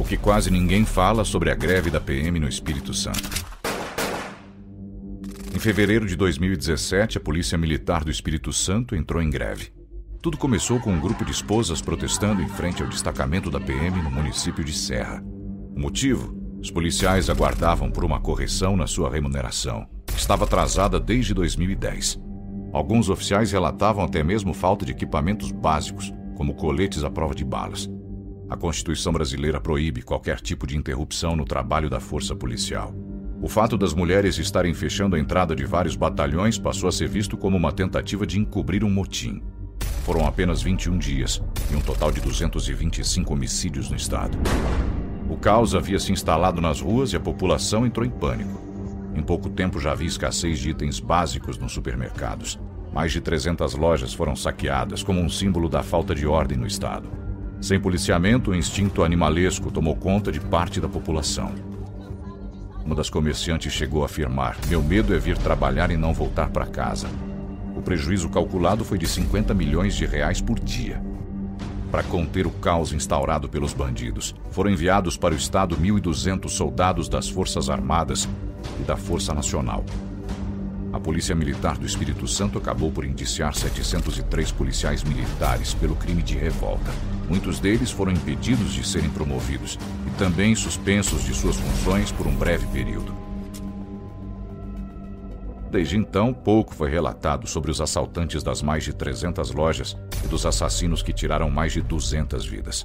O que quase ninguém fala sobre a greve da PM no Espírito Santo. Em fevereiro de 2017, a Polícia Militar do Espírito Santo entrou em greve. Tudo começou com um grupo de esposas protestando em frente ao destacamento da PM no município de Serra. O motivo? Os policiais aguardavam por uma correção na sua remuneração. Estava atrasada desde 2010. Alguns oficiais relatavam até mesmo falta de equipamentos básicos, como coletes à prova de balas. A Constituição brasileira proíbe qualquer tipo de interrupção no trabalho da força policial. O fato das mulheres estarem fechando a entrada de vários batalhões passou a ser visto como uma tentativa de encobrir um motim. Foram apenas 21 dias e um total de 225 homicídios no estado. O caos havia se instalado nas ruas e a população entrou em pânico. Em pouco tempo já havia escassez de itens básicos nos supermercados. Mais de 300 lojas foram saqueadas como um símbolo da falta de ordem no estado. Sem policiamento, o instinto animalesco tomou conta de parte da população. Uma das comerciantes chegou a afirmar: Meu medo é vir trabalhar e não voltar para casa. O prejuízo calculado foi de 50 milhões de reais por dia. Para conter o caos instaurado pelos bandidos, foram enviados para o estado 1.200 soldados das Forças Armadas e da Força Nacional. A Polícia Militar do Espírito Santo acabou por indiciar 703 policiais militares pelo crime de revolta. Muitos deles foram impedidos de serem promovidos e também suspensos de suas funções por um breve período. Desde então, pouco foi relatado sobre os assaltantes das mais de 300 lojas e dos assassinos que tiraram mais de 200 vidas.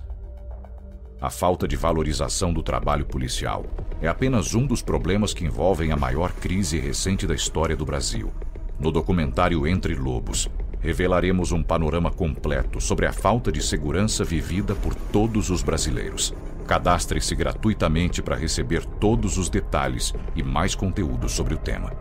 A falta de valorização do trabalho policial é apenas um dos problemas que envolvem a maior crise recente da história do Brasil. No documentário Entre Lobos, revelaremos um panorama completo sobre a falta de segurança vivida por todos os brasileiros. Cadastre-se gratuitamente para receber todos os detalhes e mais conteúdo sobre o tema.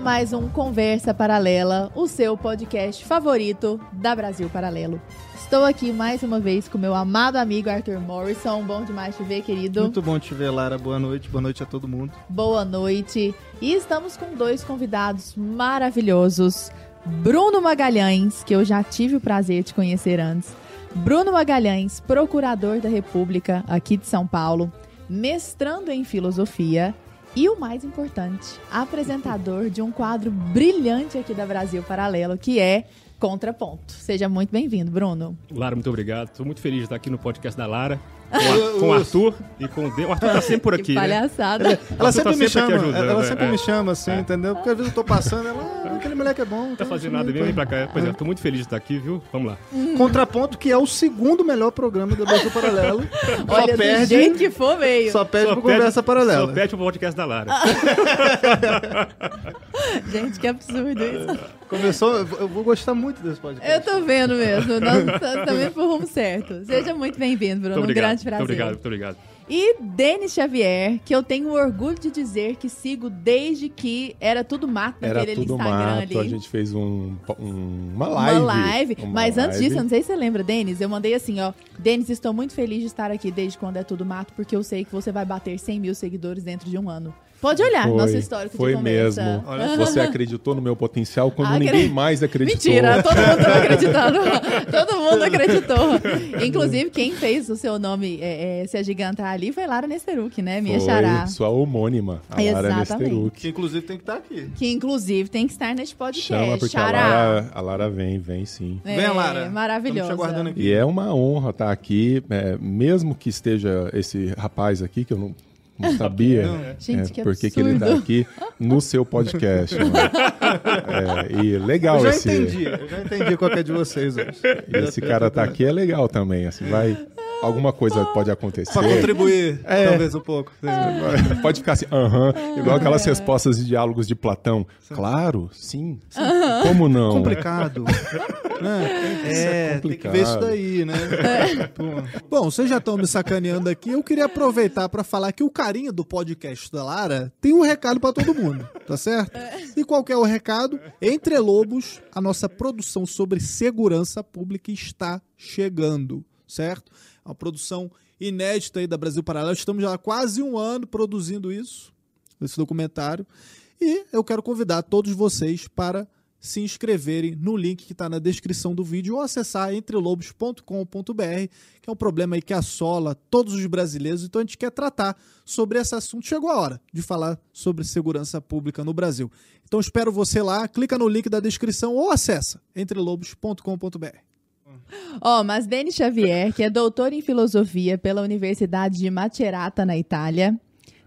Mais um Conversa Paralela, o seu podcast favorito da Brasil Paralelo. Estou aqui mais uma vez com meu amado amigo Arthur Morrison. Bom demais te ver, querido. Muito bom te ver, Lara. Boa noite. Boa noite a todo mundo. Boa noite. E estamos com dois convidados maravilhosos. Bruno Magalhães, que eu já tive o prazer de conhecer antes. Bruno Magalhães, procurador da República aqui de São Paulo, mestrando em filosofia e o mais importante, apresentador de um quadro brilhante aqui da Brasil Paralelo, que é Contraponto. Seja muito bem-vindo, Bruno. Lara, muito obrigado. Estou muito feliz de estar aqui no podcast da Lara. Com, com o Arthur e com o. O Arthur tá sempre por aqui. Que palhaçada. Né? Ela sempre tá me sempre chama, aqui ajudando, ela é. sempre É. me chama assim, É. entendeu? Porque às vezes eu tô passando, ela, aquele moleque é bom. Não tá então fazendo nada, vem, pra cá. Pois é, tô muito feliz de estar aqui, viu? Vamos lá. Contraponto, que é o segundo melhor programa do Brasil Paralelo. Olha, só perde, jeito que for, veio. só perde Só pro Conversa Paralela. Só pede pro podcast da Lara. Gente, que absurdo isso. Começou, eu vou- gostar muito desse podcast. Eu tô vendo mesmo. Nós estamos indo pro rumo certo. Seja muito bem-vindo, Bruno. Muito Um grande prazer. Muito obrigado, muito obrigado. E Denis Xavier, que eu tenho orgulho de dizer que sigo desde que era tudo mato Era naquele tudo Instagram mato, ali. a gente fez um, um- uma Uma live. live. Uma Mas antes live. disso, eu não sei se você lembra, Denis, eu mandei assim, ó. Denis, estou muito feliz de estar aqui desde quando é tudo mato, porque eu sei que você vai bater 100 mil seguidores dentro de um ano. Pode olhar Foi, nosso histórico foi de conversa. mesmo. Olha Você acreditou no meu potencial quando Acre- ninguém mais acreditou. Mentira, todo mundo tava acreditando. todo mundo acreditou. Inclusive, quem fez o seu nome é, é, se agigantar ali foi Lara Nesteruk, né? Minha Foi xará. sua homônima, a Lara Exatamente. Nesteruk. Que inclusive tem que estar aqui. Que inclusive tem que estar neste podcast. Chama porque a. Lara, a Lara vem, vem sim. É, Vem, Lara. Maravilhosa. E é uma honra estar aqui, é, mesmo que esteja esse rapaz aqui, que eu não, não sabia Gente, é, que por que ele está aqui no seu podcast. É, e legal Eu já esse, entendi, eu já entendi qual é de vocês hoje. esse cara tá aqui é legal também, assim, vai alguma coisa pode acontecer. Pra contribuir, É. talvez um pouco. Pode ficar assim, aham, igual aquelas respostas de diálogos de Platão. Claro, sim. sim. Como não? complicado. né? É, tem que complicado. ver isso daí, né? Bom, vocês já estão me sacaneando aqui. Eu queria aproveitar para falar que o carinha do podcast da Lara tem um recado para todo mundo, tá certo? E qual que é o recado? Entre Lobos, a nossa produção sobre segurança pública está chegando, certo? Uma produção inédita aí da Brasil Paralelo. Estamos já há quase um ano produzindo isso, esse documentário. E eu quero convidar todos vocês para se inscreverem no link que está na descrição do vídeo ou acessar entrelobos.com.br, que é um problema aí que assola todos os brasileiros. Então a gente quer tratar sobre esse assunto. Chegou a hora de falar sobre segurança pública no Brasil. Então espero você lá, clica no link da descrição ou acessa entrelobos.com.br. Ó, mas Denis Xavier, que é doutor em filosofia pela Universidade de Macerata, na Itália,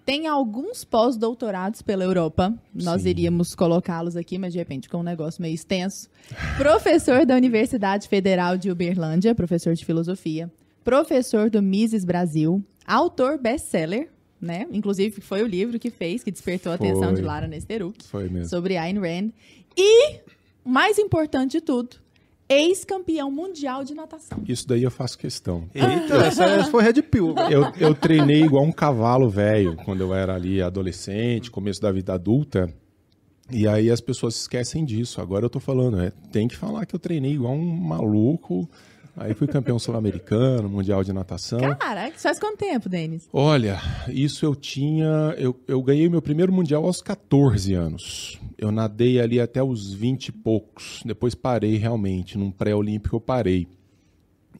tem alguns pós-doutorados pela Europa. Nós Sim. iríamos colocá-los aqui, mas de repente com um negócio meio extenso. Professor da Universidade Federal de Uberlândia, professor de filosofia. Professor do Mises Brasil. Autor best-seller, né? Inclusive foi o livro que fez, que despertou a atenção Foi. de Lara Nesteruk Foi mesmo. sobre Ayn Rand. E, mais importante de tudo, ex-campeão mundial de natação. Isso daí eu faço questão. Eita, essa, essa foi Red Pill. Eu, eu treinei igual um cavalo velho quando eu era ali adolescente, começo da vida adulta. E aí as pessoas esquecem disso. Agora eu tô falando, é, tem que falar que eu treinei igual um maluco. Aí fui campeão sul-americano, mundial de natação. Caraca, faz quanto tempo, Denis? Olha, isso eu tinha. Eu, eu ganhei meu primeiro mundial aos 14 anos. Eu nadei ali até os 20 e poucos. Depois parei realmente. Num pré-olímpico eu parei.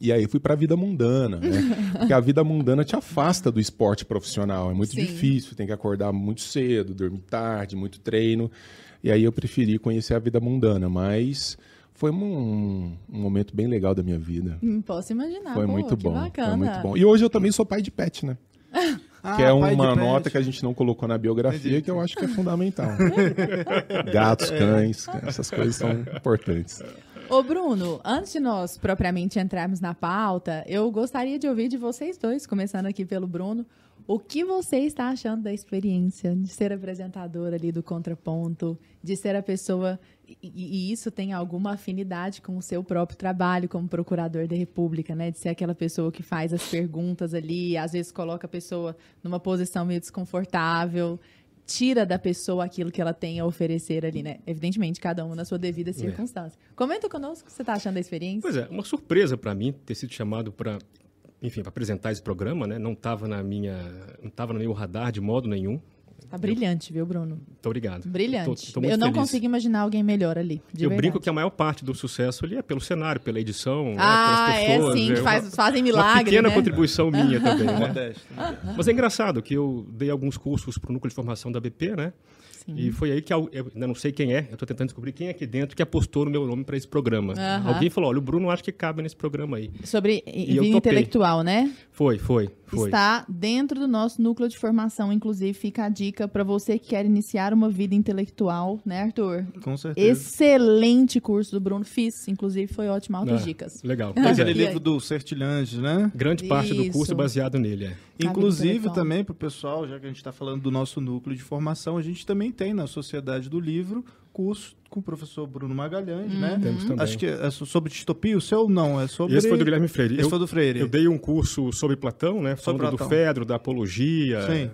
E aí fui pra vida mundana, né? Porque a vida mundana te afasta do esporte profissional. É muito Sim. difícil, tem que acordar muito cedo, dormir tarde, muito treino. E aí eu preferi conhecer a vida mundana, mas foi um, um momento bem legal da minha vida. Hum, Posso imaginar. Foi pô, muito que bom. Bacana. Foi muito bom. E hoje eu também sou pai de pet, né? Ah, que é uma pet. nota que a gente não colocou na biografia, que eu acho que é fundamental. Gatos, cães, essas coisas são importantes. Ô, Bruno, antes de nós propriamente entrarmos na pauta, eu gostaria de ouvir de vocês dois, começando aqui pelo Bruno, o que você está achando da experiência de ser apresentador ali do Contraponto, de ser a pessoa. E, e isso tem alguma afinidade com o seu próprio trabalho como procurador da República, né? De ser aquela pessoa que faz as perguntas ali, às vezes coloca a pessoa numa posição meio desconfortável, tira da pessoa aquilo que ela tem a oferecer ali, né? Evidentemente, cada um na sua devida circunstância. Comenta conosco o que você está achando da experiência. Pois é, uma surpresa para mim ter sido chamado para, enfim, para apresentar esse programa, né? Não estava na minha, não estava no meu radar de modo nenhum. Tá brilhante, viu, Bruno? Muito obrigado. Brilhante. Tô- tô muito eu não feliz. consigo imaginar alguém melhor ali. De eu verdade. brinco que a maior parte do sucesso ali é pelo cenário, pela edição, né, Ah, pelas é pessoas. sim, que uma- faz- fazem Uma milagre, pequena né? contribuição minha também, né? Mas é engraçado que eu dei alguns cursos para o núcleo de formação da BP, né? Sim. E foi aí que eu ainda não sei quem é, eu estou tentando descobrir quem é aqui dentro que apostou no meu nome para esse programa. Aham. Alguém falou: olha, o Bruno acho que cabe nesse programa aí. Sobre E vida intelectual, né? Foi, foi, foi. Está dentro do nosso núcleo de formação, inclusive fica a dica para você que quer iniciar uma vida intelectual, né, Arthur? Com certeza. Excelente curso do Bruno fiz, inclusive foi ótimo, altas Ah, dicas. Legal. Pois aquele é. Livro do Sertilhange, né? Grande parte do curso é baseado nele. É. Inclusive, também para o pessoal, já que a gente está falando do nosso núcleo de formação, a gente também tem na Sociedade do Livro curso com o professor Bruno Magalhães, Uhum. né? Temos também. Acho que é so- sobre distopia, o seu não, é sobre... Esse foi do Guilherme Freire. Esse Eu- foi do Freire. Eu dei um curso sobre Platão, né? Sobre Falando do Platão. Fedro, da apologia. Sim.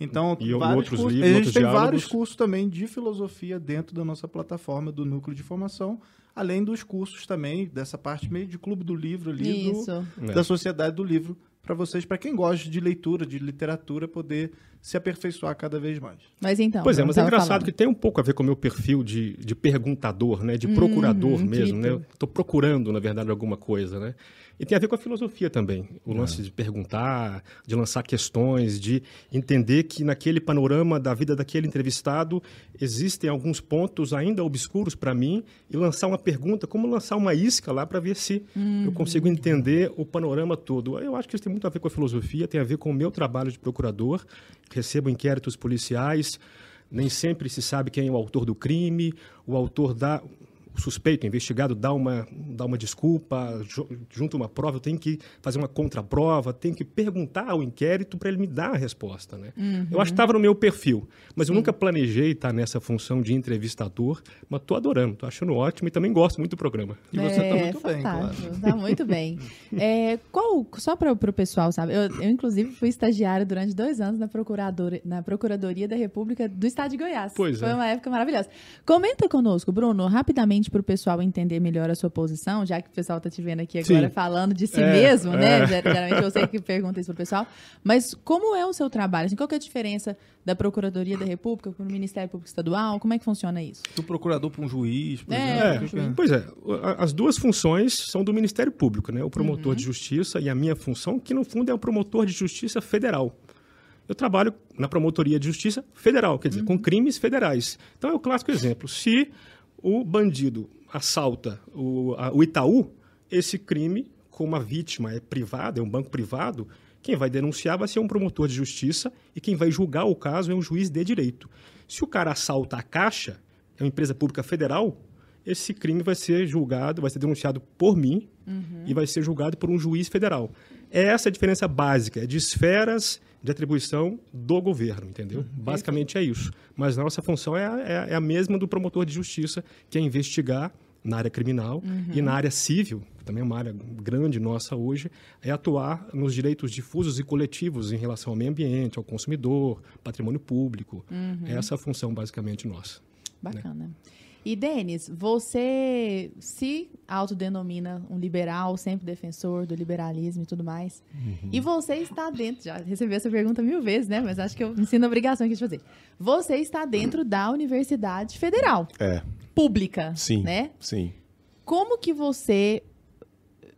Então, E vários outros cursos. livros, a gente outros tem diálogos. vários cursos também de filosofia dentro da nossa plataforma do Núcleo de Formação, além dos cursos também dessa parte meio de clube do livro ali, do- Isso. É. da Sociedade do Livro, para vocês, para quem gosta de leitura, de literatura, poder se aperfeiçoar cada vez mais. Mas então. Pois é, mas é engraçado falando. que tem um pouco a ver com o meu perfil de, de perguntador, né? De procurador Hum, mesmo, né? Estou procurando, na verdade, alguma coisa, né? E tem a ver com a filosofia também. O lance de perguntar, de lançar questões, de entender que naquele panorama da vida daquele entrevistado existem alguns pontos ainda obscuros para mim e lançar uma pergunta, como lançar uma isca lá para ver se eu consigo entender o panorama todo. Eu acho que isso tem muito a ver com a filosofia, tem a ver com o meu trabalho de procurador. Recebo inquéritos policiais, nem sempre se sabe quem é o autor do crime, o autor da o suspeito, o investigado, dá uma, dá uma desculpa, junto uma prova, eu tenho que fazer uma contraprova, tenho que perguntar ao inquérito para ele me dar a resposta. Né? Uhum. Eu acho que estava no meu perfil, mas eu nunca planejei estar nessa função de entrevistador, mas estou adorando, estou achando ótimo e também gosto muito do programa. E é, você está muito fantástico, bem, claro. Está muito bem. É, qual, só para o pessoal, sabe? Eu, eu, inclusive, fui estagiária durante dois anos na, procurador, na Procuradoria da República do Estado de Goiás. Pois Foi é. uma época maravilhosa. Comenta conosco, Bruno, rapidamente para o pessoal entender melhor a sua posição, já que o pessoal está te vendo aqui agora Sim. falando de si é, mesmo, né? É. Geralmente eu sei que pergunta isso para o pessoal. Mas como é o seu trabalho? Assim, qual é a diferença da Procuradoria da República para o Ministério Público Estadual? Como é que funciona isso? Do procurador para um juiz, por é, exemplo? É. Pois é, as duas funções são do Ministério Público, né? O promotor uhum. de justiça e a minha função, que no fundo é o promotor de justiça federal eu trabalho na promotoria de justiça federal, quer dizer, uhum. com crimes federais. Então é o clássico exemplo. Se o bandido assalta o, a, o Itaú, esse crime, como a vítima é privada, é um banco privado, quem vai denunciar vai ser um promotor de justiça e quem vai julgar o caso é um juiz de direito. Se o cara assalta a Caixa, é uma empresa pública federal, esse crime vai ser julgado, vai ser denunciado por mim uhum. e vai ser julgado por um juiz federal. É essa a diferença básica, é de esferas de atribuição do governo, entendeu? Uhum. Basicamente é isso. Mas a nossa função é a, é, é a, mesma do promotor de justiça, que é investigar na área criminal uhum. e na área civil, que também é uma área grande nossa hoje, é atuar nos direitos difusos e coletivos em relação ao meio ambiente, ao consumidor, patrimônio público. Uhum. É essa a função basicamente nossa. Né? Bacana. Né? E, Denis, você se autodenomina um liberal, sempre defensor do liberalismo e tudo mais. Uhum. E você está dentro, já recebi essa pergunta mil vezes, né? Mas acho que eu ensino a obrigação aqui de fazer. Você está dentro da Universidade Federal. É. Pública. Sim. Né? Sim. Como que você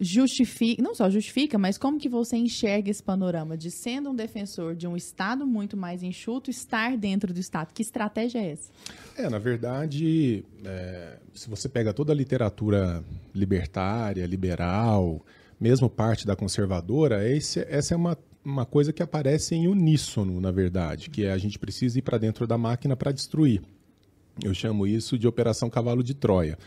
justifica, não só justifica, mas como que você enxerga esse panorama de sendo um defensor de um Estado muito mais enxuto, estar dentro do Estado? Que estratégia é essa? É, na verdade, é, se você pega toda a literatura libertária, liberal, mesmo parte da conservadora, esse, essa é uma, uma coisa que aparece em uníssono, na verdade, que é a gente precisa ir para dentro da máquina para destruir. Eu chamo isso de Operação Cavalo de Troia.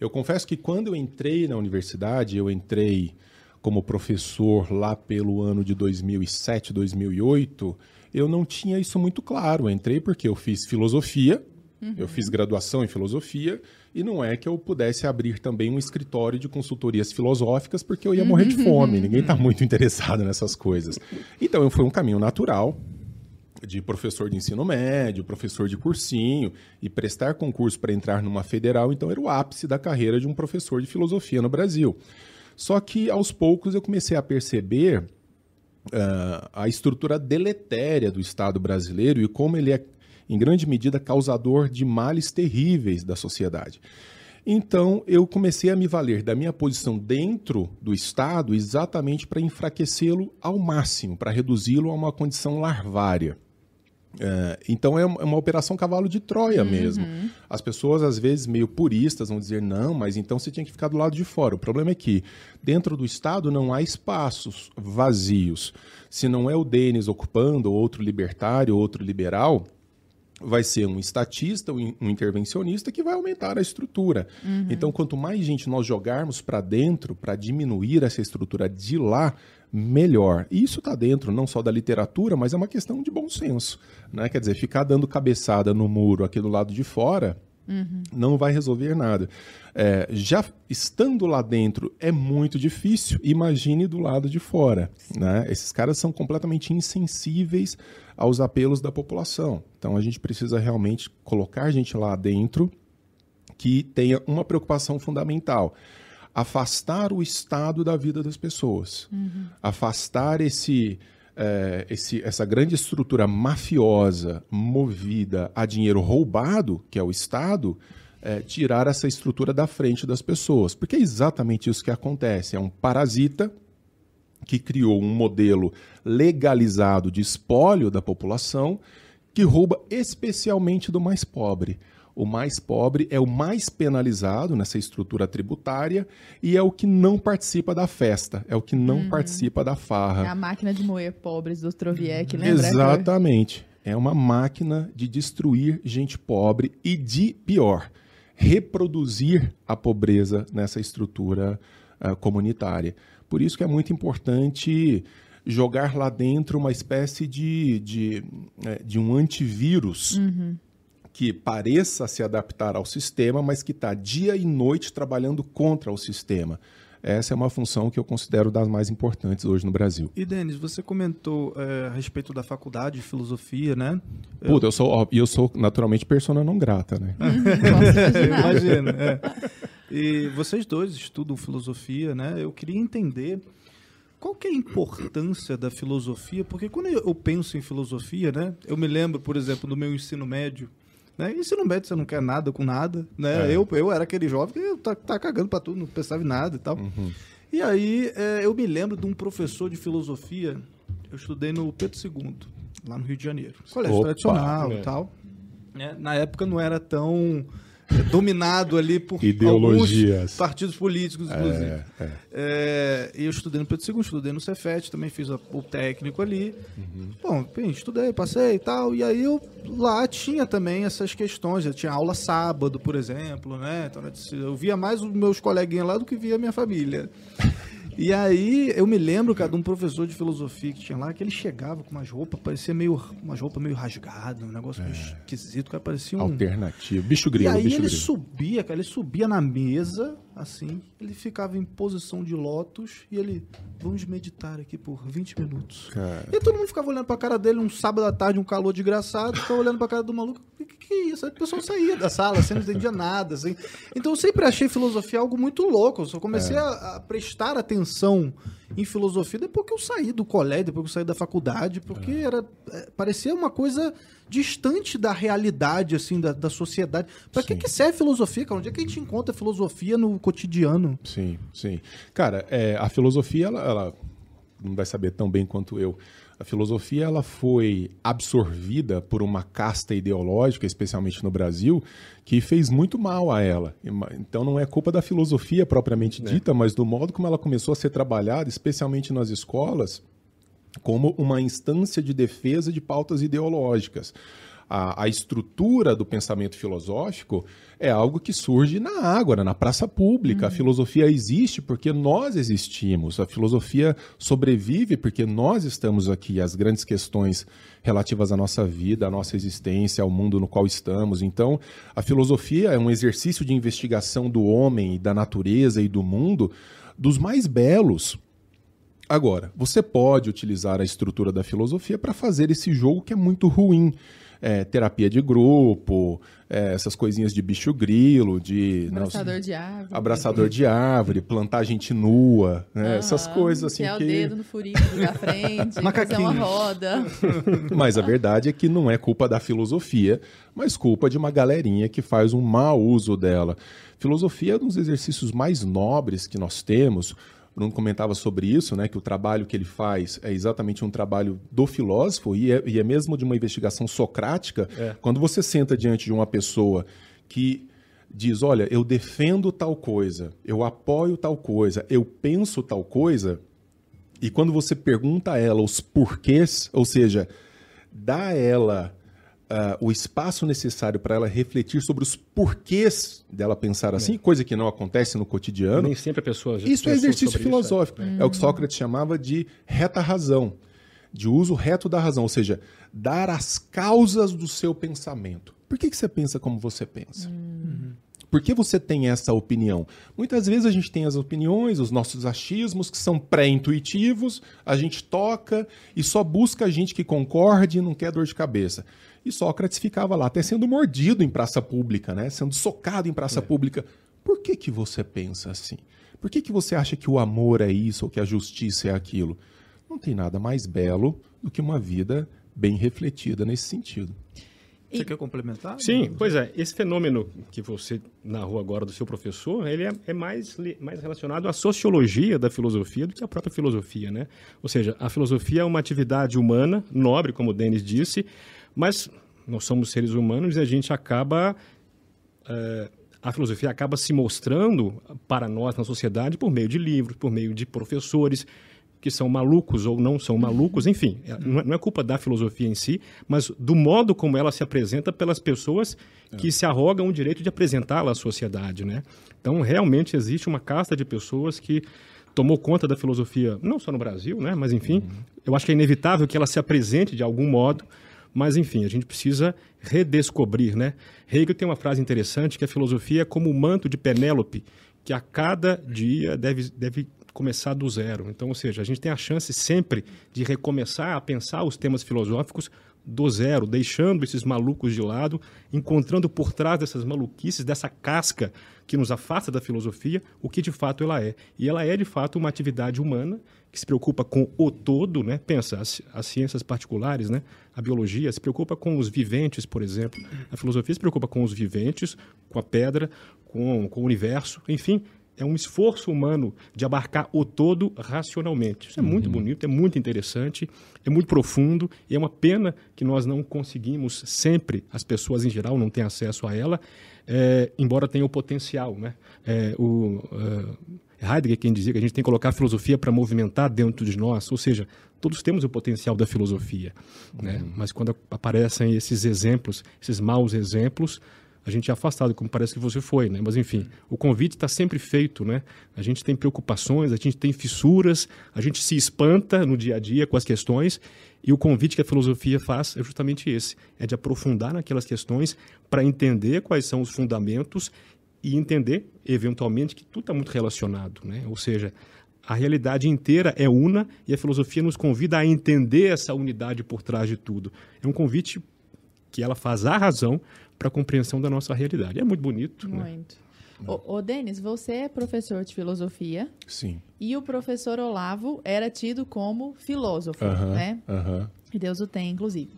Eu confesso que quando eu entrei na universidade, eu entrei como professor lá pelo ano de 2007, 2008, eu não tinha isso muito claro. Eu entrei porque eu fiz filosofia, uhum. eu fiz graduação em filosofia, e não é que eu pudesse abrir também um escritório de consultorias filosóficas, porque eu ia morrer de fome. Ninguém está muito interessado nessas coisas. Então, foi um caminho natural de professor de ensino médio, professor de cursinho, e prestar concurso para entrar numa federal, então era o ápice da carreira de um professor de filosofia no Brasil. Só que aos poucos eu comecei a perceber uh, a estrutura deletéria do Estado brasileiro e como ele é, em grande medida, causador de males terríveis da sociedade. Então, eu comecei a me valer da minha posição dentro do Estado exatamente para enfraquecê-lo ao máximo, para reduzi-lo a uma condição larvária. É, então é uma, é uma, operação cavalo de Troia uhum. mesmo. As pessoas, às vezes, meio puristas, vão dizer, não, mas então você tinha que ficar do lado de fora. O problema é que dentro do Estado não há espaços vazios. Se não é o Denis ocupando, outro libertário, outro liberal, vai ser um estatista, um intervencionista que vai aumentar a estrutura. Uhum. Então, quanto mais gente nós jogarmos para dentro, para diminuir essa estrutura de lá, melhor. E isso está dentro não só da literatura, mas é uma questão de bom senso. Né? Quer dizer, ficar dando cabeçada no muro aqui do lado de fora uhum. não vai resolver nada. É, já estando lá dentro é muito difícil, imagine do lado de fora. Né? Esses caras são completamente insensíveis aos apelos da população. Então a gente precisa realmente colocar gente lá dentro que tenha uma preocupação fundamental afastar o Estado da vida das pessoas, uhum. afastar esse, é, esse, essa grande estrutura mafiosa movida a dinheiro roubado, que é o Estado, é, tirar essa estrutura da frente das pessoas. Porque é exatamente isso que acontece. É um parasita que criou um modelo legalizado de espólio da população que rouba especialmente do mais pobre o mais pobre é o mais penalizado nessa estrutura tributária e é o que não participa da festa, é o que não uhum. participa da farra. É a máquina de moer pobres do Ostroviec, lembra? Exatamente. É uma máquina de destruir gente pobre e de pior. reproduzir a pobreza nessa estrutura uh, comunitária. Por isso que é muito importante jogar lá dentro uma espécie de, de, é, de um antivírus uhum. Que pareça se adaptar ao sistema, mas que está dia e noite trabalhando contra o sistema. Essa é uma função que eu considero das mais importantes hoje no Brasil. E, Denis, você comentou é, a respeito da faculdade de filosofia, né? Puta, eu sou, eu sou naturalmente persona não grata, né? Imagina. É. E vocês dois estudam filosofia, né? Eu queria entender qual que é a importância da filosofia, porque quando eu penso em filosofia, né? Eu me lembro, por exemplo, do meu ensino médio, né? Ensino médio, você não quer nada com nada, né? É. Eu, eu era aquele jovem que eu tá, tá cagando para tudo, não pensava em nada e tal. Uhum. E aí, é, eu me lembro de um professor de filosofia, eu estudei no Pedro II, lá no Rio de Janeiro. Colégio Opa, tradicional e tal. É, na época não era tão dominado ali por ideologias, partidos políticos, inclusive. É, é. É, e eu estudei no Pedro II, estudei no Cefet, também fiz a, o técnico ali. Uhum. Bom, bem, estudei, passei e tal. E aí eu lá tinha também essas questões. Eu tinha aula sábado, por exemplo, né? Então, eu via mais os meus coleguinhas lá do que via a minha família. E aí eu me lembro, cara, de um professor de filosofia que tinha lá, que ele chegava com umas roupas, parecia meio. umas roupas meio rasgadas, um negócio meio é. esquisito, cara, parecia um. Alternativo. Bicho grilo, E aí ele grilo. subia, cara, ele subia na mesa, assim, ele ficava em posição de lótus e ele. Vamos meditar aqui por 20 minutos. Cara. E todo mundo ficava olhando pra cara dele um sábado à tarde, um calor desgraçado, ficava olhando pra cara do maluco. O que, que, é isso? Aí a pessoa saía da sala, assim, não entendia nada, assim. Então eu sempre achei filosofia algo muito louco. Eu só comecei é. a, a prestar atenção em filosofia depois que eu saí do colégio, depois que eu saí da faculdade, porque é. era é, parecia uma coisa distante da realidade, assim, da, da sociedade. Para que, que serve filosofia, cara? Onde é que a gente encontra filosofia no cotidiano? Sim, sim. Cara, é, a filosofia, ela, ela não vai saber tão bem quanto eu, a filosofia ela foi absorvida por uma casta ideológica, especialmente no Brasil, que fez muito mal a ela. Então não é culpa da filosofia propriamente é. dita, é. mas do modo como ela começou a ser trabalhada, especialmente nas escolas, como uma instância de defesa de pautas ideológicas a, a estrutura do pensamento filosófico é algo que surge na água, na praça pública. Uhum. A filosofia existe porque nós existimos. A filosofia sobrevive porque nós estamos aqui. As grandes questões relativas à nossa vida, à nossa existência, ao mundo no qual estamos. Então, a filosofia é um exercício de investigação do homem, da natureza e do mundo dos mais belos. Agora, você pode utilizar a estrutura da filosofia para fazer esse jogo que é muito ruim é, terapia de grupo, é, essas coisinhas de bicho grilo, de. Abraçador não, de árvore. Abraçador de árvore, plantar gente nua, né? uhum, essas coisas assim. Que é o dedo no furinho da frente, fazer uma roda. mas a verdade é que não é culpa da filosofia, mas culpa de uma galerinha que faz um mau uso dela. Filosofia é um dos exercícios mais nobres que nós temos. Bruno comentava sobre isso, né, que o trabalho que ele faz é exatamente um trabalho do filósofo e é, e é mesmo de uma investigação socrática. É. Quando você senta diante de uma pessoa que diz, olha, eu defendo tal coisa, eu apoio tal coisa, eu penso tal coisa, e quando você pergunta a ela os porquês, ou seja, dá a ela uh, o espaço necessário para ela refletir sobre os porquês dela pensar assim, é. coisa que não acontece no cotidiano. Nem sempre a pessoa. Isso é exercício filosófico. Isso, é. é o que Sócrates chamava de reta razão, de uso reto da razão, ou seja, dar as causas do seu pensamento. Por que, que você pensa como você pensa? Uhum. Por que você tem essa opinião? Muitas vezes a gente tem as opiniões, os nossos achismos, que são pré-intuitivos, a gente toca e só busca a gente que concorde e não quer dor de cabeça. E Sócrates ficava lá, até sendo mordido em praça pública, né? sendo socado em praça é. pública. Por que, que você pensa assim? Por que, que você acha que o amor é isso ou que a justiça é aquilo? Não tem nada mais belo do que uma vida bem refletida nesse sentido. Você quer complementar? Sim, pois é. Esse fenômeno que você narrou agora do seu professor, ele é, é, mais, mais relacionado à sociologia da filosofia do que à própria filosofia, né? Ou seja, a filosofia é uma atividade humana, nobre, como o Denis disse, mas nós somos seres humanos e a gente acaba. É, a filosofia acaba se mostrando para nós na sociedade por meio de livros, por meio de professores. que são malucos ou não são malucos, enfim, é, não é culpa da filosofia em si, mas do modo como ela se apresenta pelas pessoas que se arrogam o direito de apresentá-la à sociedade, né? Então, realmente existe uma casta de pessoas que tomou conta da filosofia, não só no Brasil, né? Mas enfim, uhum. eu acho que é inevitável que ela se apresente de algum modo, mas enfim, a gente precisa redescobrir, né? Hegel tem uma frase interessante que a filosofia é como o manto de Penélope, que a cada dia deve, deve começar do zero. Então, ou seja, a gente tem a chance sempre de recomeçar a pensar os temas filosóficos do zero, deixando esses malucos de lado, encontrando por trás dessas maluquices, dessa casca que nos afasta da filosofia, o que de fato ela é. E ela é de fato uma atividade humana que se preocupa com o todo, né? Pensa, as, as ciências particulares, né? A biologia se preocupa com os viventes, por exemplo. A filosofia se preocupa com os viventes, com a pedra, com, com o universo, enfim, é um esforço humano de abarcar o todo racionalmente. Isso é muito uhum. bonito, é muito interessante, é muito profundo e é uma pena que nós não conseguimos sempre, as pessoas em geral não têm acesso a ela, é, embora tenha o potencial. Né? É, o, uh, Heidegger quem dizia que a gente tem que colocar a filosofia para movimentar dentro de nós, ou seja, todos temos o potencial da filosofia, né? uhum. mas quando aparecem esses exemplos, esses maus exemplos, a gente é afastado, como parece que você foi, né? Mas enfim, o convite está sempre feito, né? A gente tem preocupações, a gente tem fissuras, a gente se espanta no dia a dia com as questões e o convite que a filosofia faz é justamente esse, é de aprofundar naquelas questões para entender quais são os fundamentos e entender, eventualmente, que tudo está muito relacionado, né? Ou seja, a realidade inteira é una e a filosofia nos convida a entender essa unidade por trás de tudo. É um convite que ela faz à razão para a compreensão da nossa realidade. É muito bonito. Né? Muito. Né? Ô, ô Denis, você é professor de filosofia. Sim. E o professor Olavo era tido como filósofo, uh -huh, né? Uh -huh. E Deus o tem, inclusive.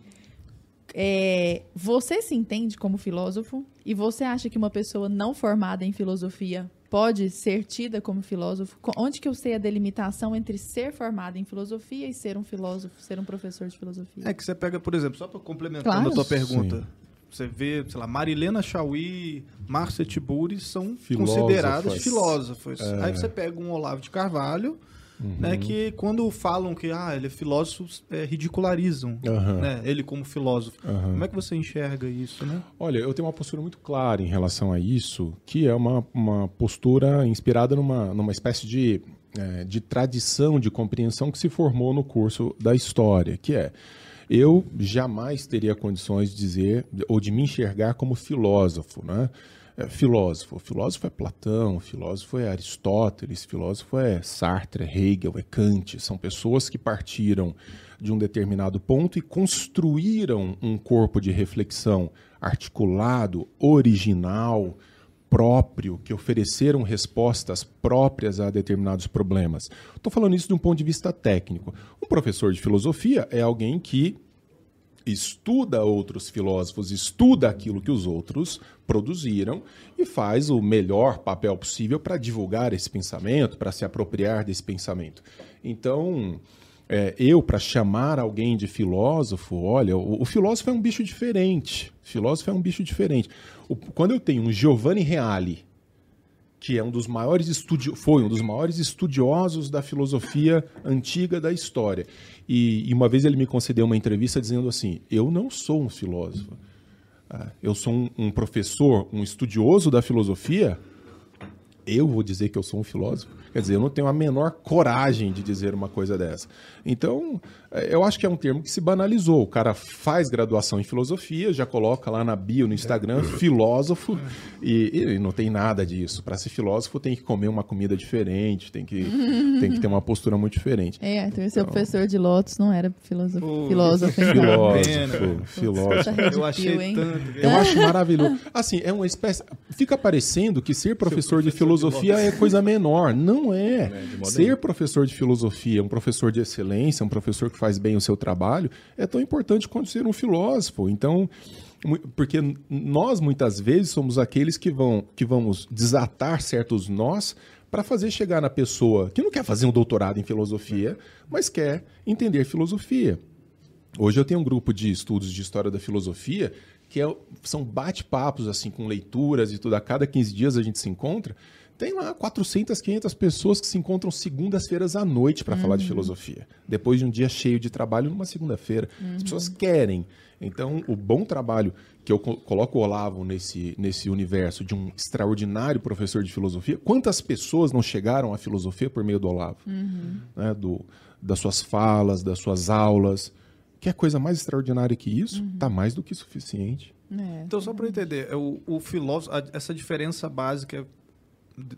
É, você se entende como filósofo? E você acha que uma pessoa não formada em filosofia pode ser tida como filósofo? Onde que eu sei a delimitação entre ser formado em filosofia e ser um filósofo, ser um professor de filosofia? É que você pega, por exemplo, só para complementar claro. a tua pergunta. Sim. Você vê, sei lá, Marilena Chauí, Márcia Tiburi são Filósofas. consideradas filósofos. É. Aí você pega um Olavo de Carvalho, Uhum. Né, que quando falam que ah, ele é filósofo, é, ridicularizam uhum. né, ele como filósofo. Uhum. Como é que você enxerga isso? Né? Olha, eu tenho uma postura muito clara em relação a isso, que é uma, uma postura inspirada numa, numa espécie de, é, de tradição de compreensão que se formou no curso da história, que é eu jamais teria condições de dizer ou de me enxergar como filósofo, né? É, filósofo. Filósofo é Platão, filósofo é Aristóteles, filósofo é Sartre, é Hegel, é Kant. São pessoas que partiram de um determinado ponto e construíram um corpo de reflexão articulado, original, próprio, que ofereceram respostas próprias a determinados problemas. Estou falando isso de um ponto de vista técnico. Um professor de filosofia é alguém que estuda outros filósofos, estuda aquilo que os outros produziram e faz o melhor papel possível para divulgar esse pensamento, para se apropriar desse pensamento. Então, é, eu, para chamar alguém de filósofo, olha, o, o, filósofo é um bicho diferente. O filósofo é um bicho diferente. O, quando eu tenho um Giovanni Reale, que é um dos maiores estudi foi um dos maiores estudiosos da filosofia antiga da história. E, e, uma vez ele me concedeu uma entrevista dizendo assim: Eu não sou um filósofo. Ah, eu sou um, um professor, um estudioso da filosofia. Eu vou dizer que eu sou um filósofo. Quer dizer, eu não tenho a menor coragem de dizer uma coisa dessa. Então, é, eu acho que é um termo que se banalizou. O cara faz graduação em filosofia, já coloca lá na bio, no Instagram, filósofo, e, e não tem nada disso. Para ser filósofo, tem que comer uma comida diferente, tem que, tem que ter uma postura muito diferente. É, então, seu professor de Lotus não era filósofo. Oh, filósofo, filósofo, filósofo. Eu achei tanto. Eu acho maravilhoso. Assim, é uma espécie. Fica parecendo que ser professor, professor de filosofia de é coisa menor. Não não é. é Ser professor de filosofia, um professor de excelência, um professor que faz bem o seu trabalho, é tão importante quanto ser um filósofo. Então, porque nós muitas vezes somos aqueles que vão que vamos desatar certos nós para fazer chegar na pessoa que não quer fazer um doutorado em filosofia, mas quer entender filosofia. Hoje eu tenho um grupo de estudos de história da filosofia que é, são bate-papos assim com leituras e tudo. A cada 15 dias a gente se encontra Tem lá 400, 500 pessoas que se encontram segundas-feiras à noite para uhum. falar de filosofia. Depois de um dia cheio de trabalho numa segunda-feira. Uhum. As pessoas querem. Então, o bom trabalho que eu coloco o Olavo nesse, nesse universo de um extraordinário professor de filosofia. Quantas pessoas não chegaram à filosofia por meio do Olavo? Uhum. Né, do, das suas falas, das suas aulas. Que é coisa mais extraordinária que isso? Está uhum. mais do que suficiente. É, então, só para entender, é o, o filósofo, essa diferença básica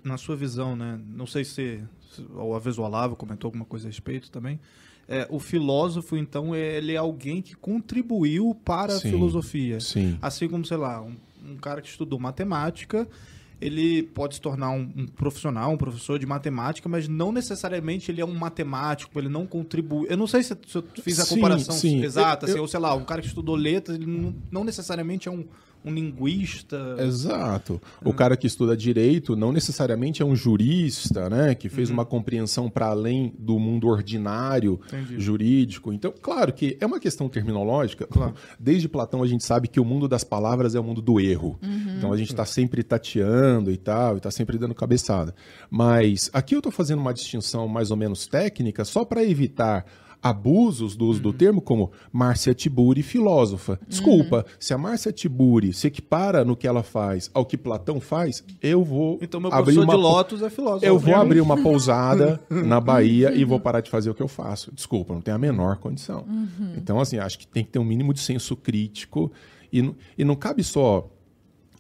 na sua visão, né? Não sei se, se ou a vez o Olavo comentou alguma coisa a respeito também. É, o filósofo, então, ele é alguém que contribuiu para sim, a filosofia. Sim. Assim como, sei lá, um, um cara que estudou matemática ele pode se tornar um, um, profissional, um professor de matemática, mas não necessariamente ele é um matemático, ele não contribui. Eu não sei se, se eu fiz a comparação sim, sim. exata, eu, assim, eu... ou sei lá, um cara que estudou letras, ele não, não necessariamente é um um linguista. Exato. O cara que estuda direito não necessariamente é um jurista, né? Que fez uhum. uma compreensão para além do mundo ordinário Entendi. jurídico. Então, claro que é uma questão terminológica. Claro. Desde Platão a gente sabe que o mundo das palavras é o mundo do erro. Uhum. Então a gente está sempre tateando e tal, e está sempre dando cabeçada. Mas aqui eu estou fazendo uma distinção mais ou menos técnica só para evitar abusos do uso uhum. do termo, como Márcia Tiburi, filósofa. Desculpa, uhum. se a Márcia Tiburi se equipara no que ela faz ao que Platão faz, eu vou. Então, meu abrir uma... de Lotus é filósofo. Eu vou abrir uma pousada na Bahia e vou parar de fazer o que eu faço. Desculpa, não tem a menor condição. Uhum. Então, assim, acho que tem que ter um mínimo de senso crítico. E, e não cabe só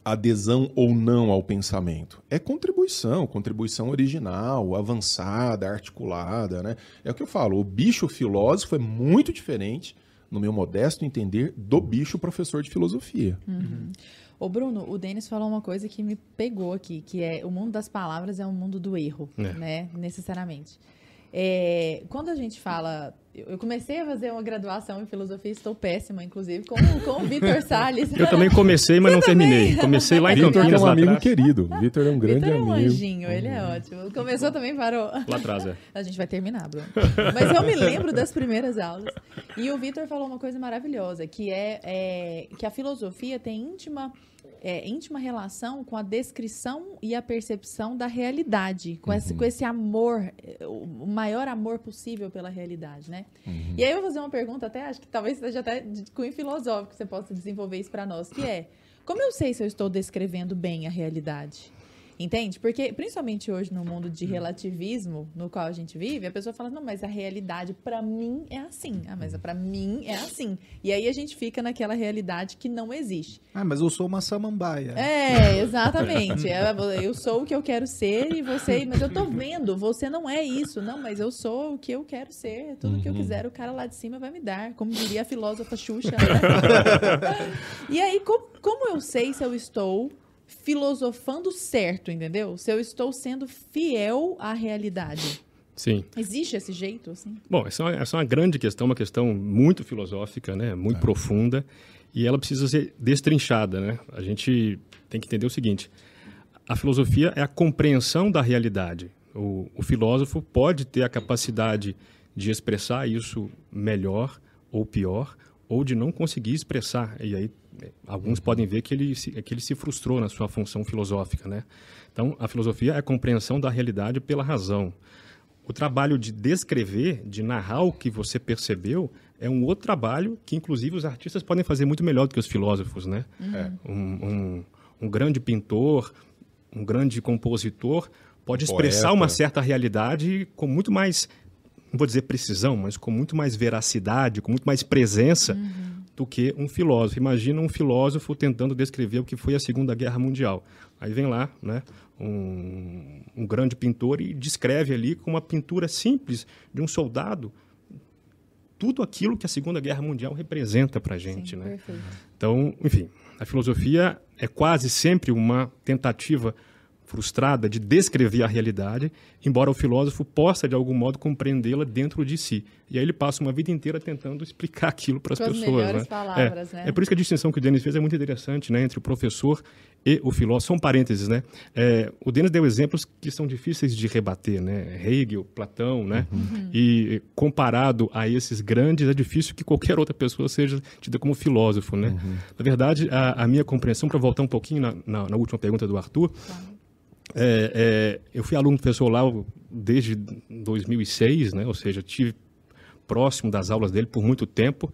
adesão ou não ao pensamento. É contribuição, contribuição original, avançada, articulada, né? É o que eu falo, o bicho filósofo é muito diferente, no meu modesto entender, do bicho professor de filosofia. Uhum. Ô Bruno, o Denis falou uma coisa que me pegou aqui, que é o mundo das palavras é um mundo do erro, é. né? Necessariamente. É, quando a gente fala. Eu comecei a fazer uma graduação em filosofia, estou péssima, inclusive, com, com o Vitor Salles. Eu também comecei, mas Você não também? terminei. Comecei lá em Vitor é um amigo querido. Vitor é um grande Victor é um amigo. anjinho, ele é ótimo. Começou também, parou. Lá atrás, é. A gente vai terminar, Bruno. Mas eu me lembro das primeiras aulas. E o Vitor falou uma coisa maravilhosa, que é, é que a filosofia tem íntima é, íntima relação com a descrição e a percepção da realidade, com, uhum. esse, com esse amor, o maior amor possível pela realidade, né? Uhum. E aí eu vou fazer uma pergunta, até acho que talvez seja até de cunho filosófico, você possa desenvolver isso para nós, que é, como eu sei se eu estou descrevendo bem a realidade? Entende? Porque, principalmente hoje, no mundo de relativismo no qual a gente vive, a pessoa fala, não, mas a realidade para mim é assim. Ah, mas para mim é assim. E aí a gente fica naquela realidade que não existe. Ah, mas eu sou uma samambaia. É, exatamente. É, eu sou o que eu quero ser e você... Mas eu tô vendo, você não é isso. Não, mas eu sou o que eu quero ser. Tudo uhum. que eu uhum. quiser, o cara lá de cima vai me dar. Como diria a filósofa Xuxa, né? e aí, como, como eu sei se eu estou filosofando certo, entendeu? Se eu estou sendo fiel à realidade. Sim. Existe esse jeito, assim? Bom, essa é uma, essa é uma grande questão, uma questão muito filosófica, né? Muito é. profunda. E ela precisa ser destrinchada, né? A gente tem que entender o seguinte. A filosofia é a compreensão da realidade. O, o filósofo pode ter a capacidade de expressar isso melhor ou pior, ou de não conseguir expressar. E aí alguns podem ver que ele, se, que ele se frustrou na sua função filosófica, né? Então, a filosofia é a compreensão da realidade pela razão. O trabalho de descrever, de narrar o que você percebeu, é um outro trabalho que, inclusive, os artistas podem fazer muito melhor do que os filósofos, né? Uhum. Um, um, um, grande pintor, um grande compositor pode expressar Poeta. uma certa realidade com muito mais, não vou dizer precisão, mas com muito mais veracidade, com muito mais presença. Uhum do que um filósofo. Imagina um filósofo tentando descrever o que foi a Segunda Guerra Mundial. Aí vem lá, né, um, um grande pintor e descreve ali com uma pintura simples de um soldado tudo aquilo que a Segunda Guerra Mundial representa para a gente, Sim, né? Perfeito. Então, enfim, a filosofia é quase sempre uma tentativa frustrada de descrever a realidade, embora o filósofo possa, de algum modo, compreendê-la dentro de si. E aí ele passa uma vida inteira tentando explicar aquilo para as pessoas. Né? Palavras, é, né? é por isso que a distinção que o Denis fez é muito interessante né, entre o professor e o filósofo. São parênteses, né? É, o Denis deu exemplos que são difíceis de rebater, né? Hegel, Platão, né? Uhum. E comparado a esses grandes, é difícil que qualquer outra pessoa seja tida como filósofo, né? Uhum. Na verdade, a, a minha compreensão, para voltar um pouquinho na, na, na, última pergunta do Arthur, É, é, eu fui aluno do professor Lau desde 2006, né? ou seja, tive próximo das aulas dele por muito tempo.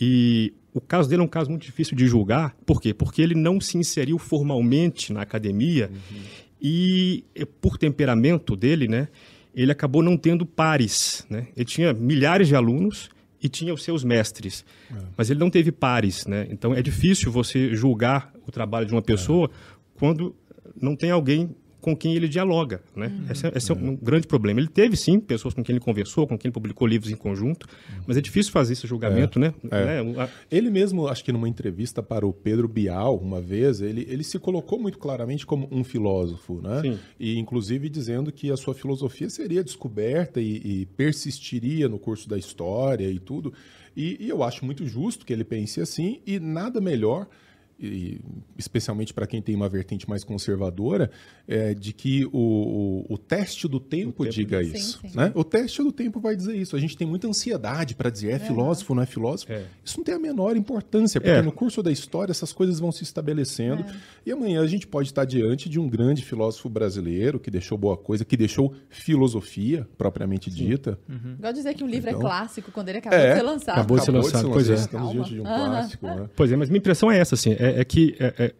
E o caso dele é um caso muito difícil de julgar. Por quê? Porque ele não se inseriu formalmente na academia uhum. e, por temperamento dele, né, ele acabou não tendo pares. Né? Ele tinha milhares de alunos e tinha os seus mestres, é. mas ele não teve pares. Né? Então é difícil você julgar o trabalho de uma pessoa é. quando não tem alguém com quem ele dialoga. Né? Uhum. Esse, é, esse é. um grande problema. Ele teve, sim, pessoas com quem ele conversou, com quem ele publicou livros em conjunto, mas é difícil fazer esse julgamento. É. Né? É. né? Ele mesmo, acho que numa entrevista para o Pedro Bial, uma vez, ele, ele se colocou muito claramente como um filósofo, né? Sim. e inclusive dizendo que a sua filosofia seria descoberta e, e persistiria no curso da história e tudo. E, e eu acho muito justo que ele pense assim, e nada melhor e, especialmente para quem tem uma vertente mais conservadora, é, de que o, o, o teste do tempo, tempo diga sim, isso. Sim. Né? O teste do tempo vai dizer isso. A gente tem muita ansiedade para dizer é, é filósofo, não é filósofo. É. Isso não tem a menor importância, porque é. no curso da história essas coisas vão se estabelecendo. É. E amanhã a gente pode estar diante de um grande filósofo brasileiro que deixou boa coisa, que deixou filosofia propriamente sim. dita. Uhum. Igual dizer que um livro então, é clássico quando ele acabou de ser lançado. Acabou de ser lançado, pois é. Estamos diante de um uhum. clássico. Né? Pois é, mas minha impressão é essa, assim é, é que, é, é,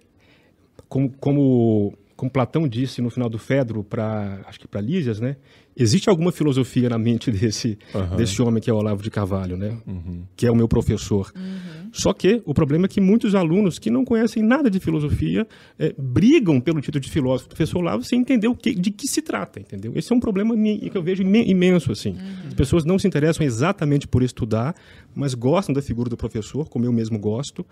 como, como, como Platão disse no final do Fedro, para acho que para Lísias, né? Existe alguma filosofia na mente desse, uhum. desse homem que é o Olavo de Carvalho, né? Uhum. Que é o meu professor. Uhum. Só que o problema é que muitos alunos que não conhecem nada de filosofia é, brigam pelo título de filósofo professor Olavo sem entender o que, de que se trata, entendeu? Esse é um problema que eu vejo imenso, assim. Uhum. As pessoas não se interessam exatamente por estudar, mas gostam da figura do professor, como eu mesmo gosto,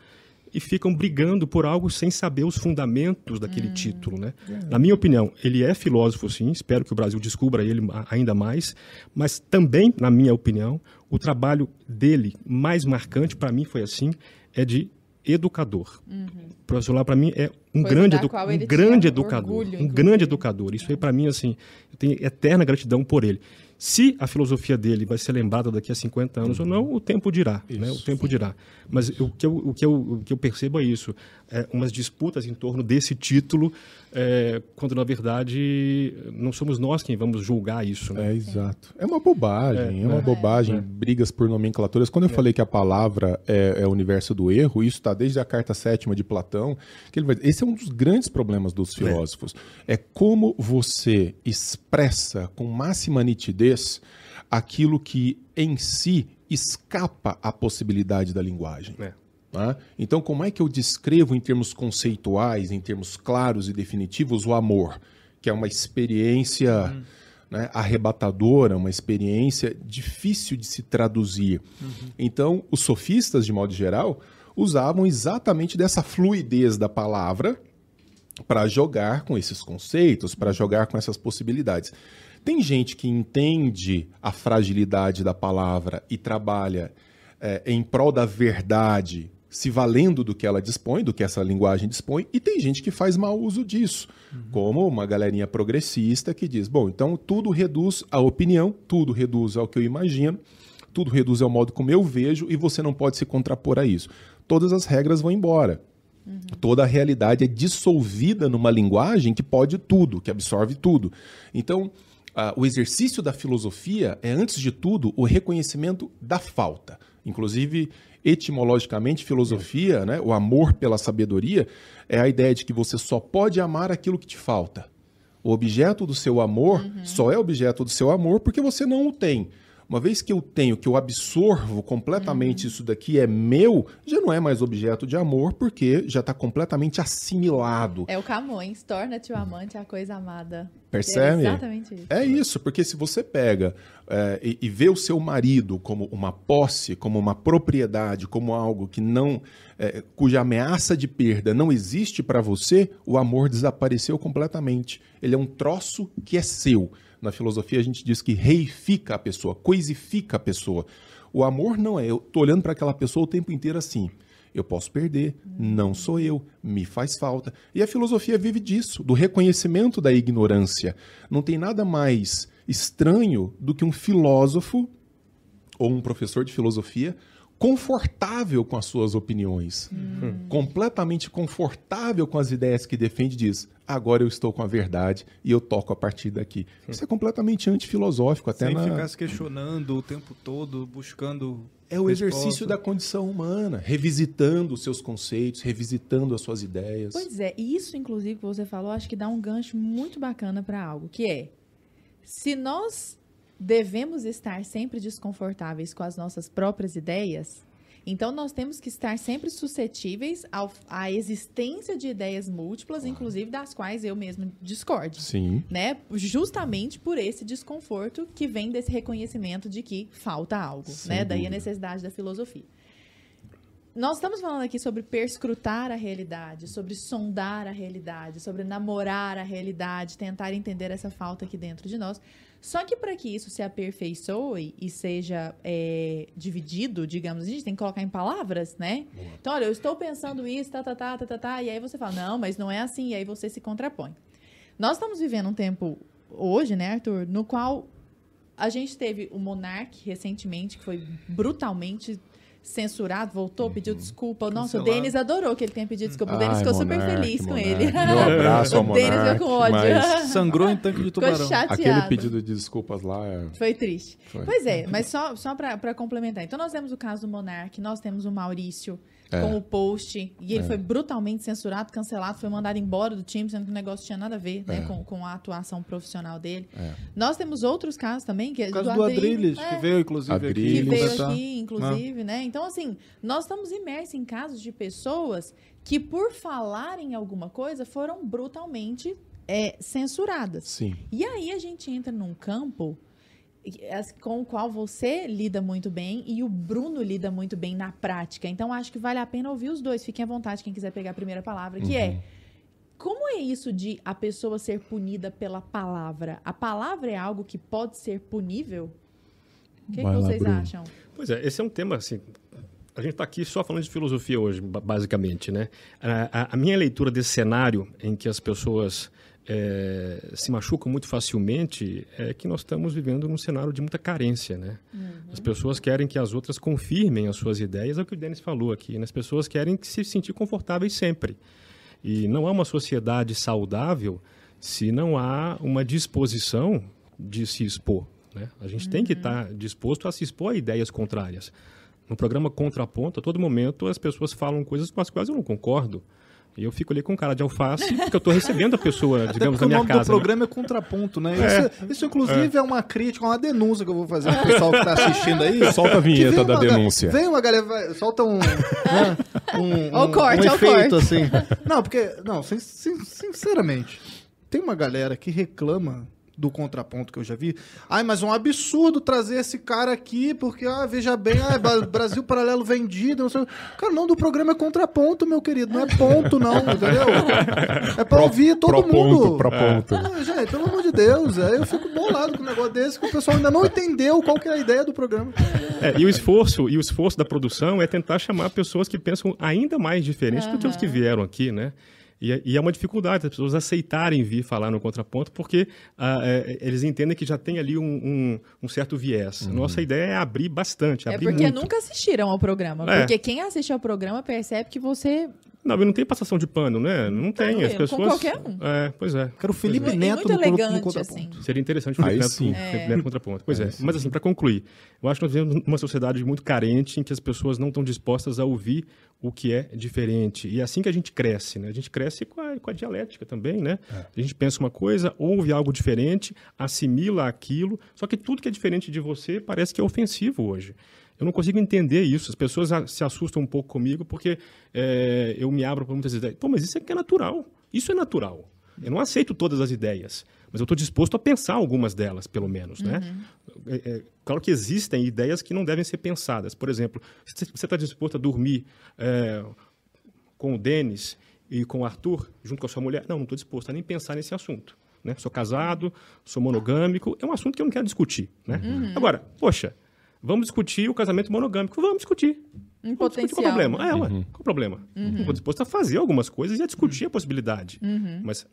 e ficam brigando por algo sem saber os fundamentos daquele hum. título. Né? Na minha opinião, ele é filósofo, sim, espero que o Brasil descubra ele ainda mais, mas também, na minha opinião, o trabalho dele mais marcante, para mim foi assim, é de educador. Uhum. O professor lá para mim é um Coisa grande, edu um grande educador, orgulho, um grande educador. Isso aí para mim assim, eu tenho eterna gratidão por ele. Se a filosofia dele vai ser lembrada daqui a 50 anos uhum. ou não, o tempo dirá. Né? O tempo dirá. Mas o que, eu, o, que eu, o que eu percebo é isso. É umas disputas em torno desse título, é, quando na verdade não somos nós quem vamos julgar isso. Né? É, exato. É uma bobagem, é, é uma é. bobagem. É. Brigas por nomenclaturas. Quando eu é. falei que a palavra é, o universo do erro, isso está desde a carta sétima de Platão. Que ele vai, esse é um dos grandes problemas dos filósofos. É, como você expressa com máxima nitidez nitidez aquilo que em si escapa à possibilidade da linguagem. É. Tá? Então, como é que eu descrevo em termos conceituais, em termos claros e definitivos, o amor, que é uma experiência uhum. né, arrebatadora, uma experiência difícil de se traduzir. Uhum. Então, os sofistas, de modo geral, usavam exatamente dessa fluidez da palavra para jogar com esses conceitos, para jogar com essas possibilidades. Tem gente que entende a fragilidade da palavra e trabalha é, em prol da verdade, se valendo do que ela dispõe, do que essa linguagem dispõe, e tem gente que faz mau uso disso, uhum. como uma galerinha progressista que diz: bom, então tudo reduz a opinião, tudo reduz ao que eu imagino, tudo reduz ao modo como eu vejo, e você não pode se contrapor a isso. Todas as regras vão embora. Uhum. Toda a realidade é dissolvida numa linguagem que pode tudo, que absorve tudo. Então, Uh, o exercício da filosofia é, antes de tudo, o reconhecimento da falta. Inclusive, etimologicamente, filosofia, né, o amor pela sabedoria, é a ideia de que você só pode amar aquilo que te falta. O objeto do seu amor uhum. só é objeto do seu amor porque você não o tem. Uma vez que eu tenho, que eu absorvo completamente uhum. isso daqui é meu, já não é mais objeto de amor, porque já está completamente assimilado. É o Camões, torna-te o amante a coisa amada. Percebe? É exatamente isso. É isso, porque se você pega é, e, e, vê o seu marido como uma posse, como uma propriedade, como algo que não, é, cuja ameaça de perda não existe para você, o amor desapareceu completamente. Ele é um troço que é seu. Na filosofia a gente diz que reifica a pessoa, coisifica a pessoa. O amor não é eu tô olhando para aquela pessoa o tempo inteiro assim. Eu posso perder, não sou eu, me faz falta. E a filosofia vive disso, do reconhecimento da ignorância. Não tem nada mais estranho do que um filósofo ou um professor de filosofia confortável com as suas opiniões, Hum. completamente confortável com as ideias que defende, diz: agora eu estou com a verdade e eu toco a partir daqui. Isso é completamente antifilosófico, até Sem na... ficar se questionando o tempo todo, buscando. É o resposta. exercício da condição humana, revisitando os seus conceitos, revisitando as suas ideias. Pois é, e isso, inclusive, que você falou, acho que dá um gancho muito bacana para algo, que é se nós devemos estar sempre desconfortáveis com as nossas próprias ideias, então nós temos que estar sempre suscetíveis ao, à existência de ideias múltiplas, inclusive das quais eu mesmo discordo. Sim. Né? Justamente por esse desconforto que vem desse reconhecimento de que falta algo, Sem né? Daí a necessidade da filosofia. Nós estamos falando aqui sobre perscrutar a realidade, sobre sondar a realidade, sobre namorar a realidade, tentar entender essa falta aqui dentro de nós. Só que para que isso se aperfeiçoe e seja é, dividido, digamos, a gente tem que colocar em palavras, né? Então, olha, eu estou pensando isso, tá, tá, tá, tá, tá, tá, e aí você fala, não, mas não é assim, e aí você se contrapõe. Nós estamos vivendo um tempo hoje, né, Arthur, no qual a gente teve o Monark recentemente, que foi brutalmente censurado, voltou, pediu desculpa. Nossa, o. Denis adorou que ele tenha pedido desculpa. O Denis ficou super feliz com Monark. ele. Meu abraço ao O Denis ficou com ódio. mas Sangrou em tanque de tubarão. aquele pedido de desculpas lá é... Foi triste. Foi. Pois é, mas só, só para complementar. Então, nós temos o caso do Monark, nós temos o Maurício É. com o post, e ele foi brutalmente censurado, cancelado, foi mandado embora do time, sendo que o negócio tinha nada a ver né, É. com, com a atuação profissional dele. É. Nós temos outros casos também, que é O caso do Adrilles, é, que veio, inclusive, que Adrilles. aqui. veio comentar. aqui, inclusive, né? Então, assim, nós estamos imersos em casos de pessoas que, por falarem alguma coisa, foram brutalmente é, censuradas. Sim. E aí a gente entra num campo com o qual você lida muito bem e o Bruno lida muito bem na prática. Então, acho que vale a pena ouvir os dois. Fiquem à vontade, quem quiser pegar a primeira palavra, que Uhum. é como é isso de a pessoa ser punida pela palavra? A palavra é algo que pode ser punível? O que, que Vai lá, vocês Bruno. acham? Pois é, esse é um tema assim. A gente está aqui só falando de filosofia hoje, ba- basicamente, né? A, a- a minha leitura desse cenário em que as pessoas eh, se machucam muito facilmente é que nós estamos vivendo num cenário de muita carência, né? As pessoas querem que as outras confirmem as suas ideias, é o que o Denis falou aqui, né? As pessoas querem se sentir confortáveis sempre. E não há uma sociedade saudável se não há uma disposição de se expor. Né? A gente tem que estar disposto a se expor a ideias contrárias. No programa Contraponto, a todo momento as pessoas falam coisas com as quais eu não concordo. E eu fico ali com cara de alface, porque eu estou recebendo a pessoa, Até digamos, porque na o minha nome casa. do né? programa é contraponto, né? Isso, isso, inclusive, é. uma crítica, uma denúncia que eu vou fazer pro pessoal que tá assistindo aí. Solta a vinheta da denúncia. Vem uma galera, vai- solta um. né, um, Ó o um- corte, um ó o efeito, corte. assim. Não, porque. Não, sin- sin- sinceramente, tem uma galera que reclama do contraponto que eu já vi. Ai, mas é um absurdo trazer esse cara aqui, porque, ah, veja bem, ah, Ba- Brasil Paralelo vendido. Não sei. Cara, não, do programa é contraponto, meu querido. Não é ponto, não, entendeu? É pra ouvir todo Pro mundo. ponto, pro ponto. Ah, gente, pelo amor de Deus, aí eu fico bolado com um negócio desse que o pessoal ainda não entendeu qual que é a ideia do programa. É, e o esforço e o esforço da produção é tentar chamar pessoas que pensam ainda mais diferente do que os que vieram aqui, né? E, é- e é uma dificuldade as pessoas aceitarem vir falar no contraponto, porque ah, é, eles entendem que já tem ali um, um- um certo viés. Nossa ideia é abrir bastante, É abrir porque muito. nunca assistiram ao programa. É. Porque quem assiste ao programa percebe que você. Não, e não tem passação de pano, né? Não tem. As com pessoas. qualquer um. É, pois é. Quero o Felipe E Neto muito no, no, elegante, no contraponto. assim. Seria interessante o Felipe sim. Neto, Felipe Neto contraponto. Pois é. Mas assim, para concluir, eu acho que nós vivemos numa sociedade muito carente em que as pessoas não estão dispostas a ouvir o que é diferente. E é assim que a gente cresce, né? A gente cresce com a, com a dialética também, né? A gente pensa uma coisa, ouve algo diferente, assimila aquilo, só que tudo que é diferente de você parece que é ofensivo hoje. Eu não consigo entender isso. As pessoas se assustam um pouco comigo porque é, eu me abro para muitas ideias. Pô, mas isso é que é natural. Isso é natural. Eu não aceito todas as ideias, mas eu estou disposto a pensar algumas delas, pelo menos, né? É, é, claro que existem ideias que não devem ser pensadas. Por exemplo, se você está disposto a dormir é, com o Denis e com o Arthur, junto com a sua mulher? Não, não estou disposto a nem pensar nesse assunto. Né? Sou casado, sou monogâmico, é um assunto que eu não quero discutir. Né? Agora, poxa, vamos discutir o casamento monogâmico? Vamos discutir. Em Vamos discutir qual o problema? É, ué, qual o problema? Estou disposto a fazer algumas coisas e a discutir a possibilidade. Mas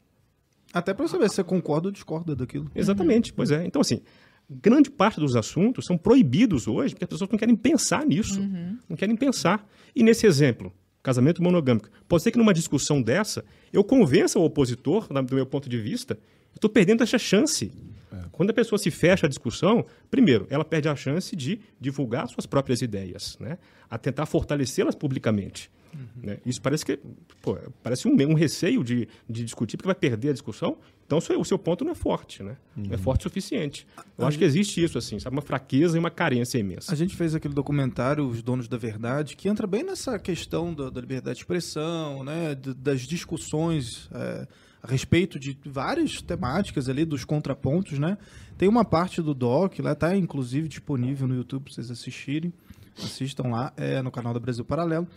Até pra saber se você concorda ou discorda daquilo. Exatamente, pois é. Então, assim, grande parte dos assuntos são proibidos hoje porque as pessoas não querem pensar nisso, uhum. não querem pensar. E nesse exemplo, casamento monogâmico, pode ser que numa discussão dessa eu convença o opositor, do meu ponto de vista, estou perdendo essa chance. É. Quando a pessoa se fecha a discussão, primeiro, ela perde a chance de divulgar suas próprias ideias, né? a tentar fortalecê-las publicamente. Uhum. Né? Isso parece que pô, parece um, um receio de, de discutir porque vai perder a discussão. Então o seu, o seu ponto não é forte, né? Uhum. Não é forte o suficiente. Eu a acho gente... que existe isso, assim, sabe? Uma fraqueza e uma carência imensa. A gente fez aquele documentário, Os Donos da Verdade, que entra bem nessa questão da, da liberdade de expressão, né? das discussões é, a respeito de várias temáticas ali, dos contrapontos, né? Tem uma parte do doc, lá tá inclusive disponível no YouTube para vocês assistirem. Assistam lá, é no canal da Brasil Paralelo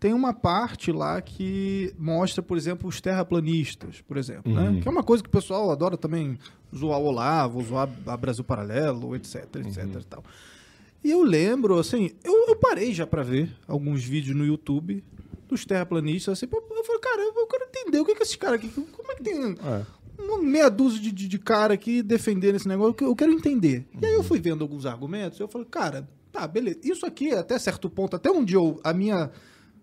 tem uma parte lá que mostra, por exemplo, os terraplanistas, por exemplo, né? uhum. né? Que é uma coisa que o pessoal adora também zoar o Olavo, zoar a Brasil Paralelo, etc, etc uhum. e tal. E eu lembro, assim, eu, eu parei já para ver alguns vídeos no YouTube dos terraplanistas, assim, eu falei, cara, eu quero entender o que é que esses caras aqui, como é que tem é. uma meia dúzia de, de, de cara aqui defendendo esse negócio, eu quero entender. Uhum. E aí eu fui vendo alguns argumentos, eu falei, cara, tá, beleza, isso aqui até certo ponto, até onde eu, a minha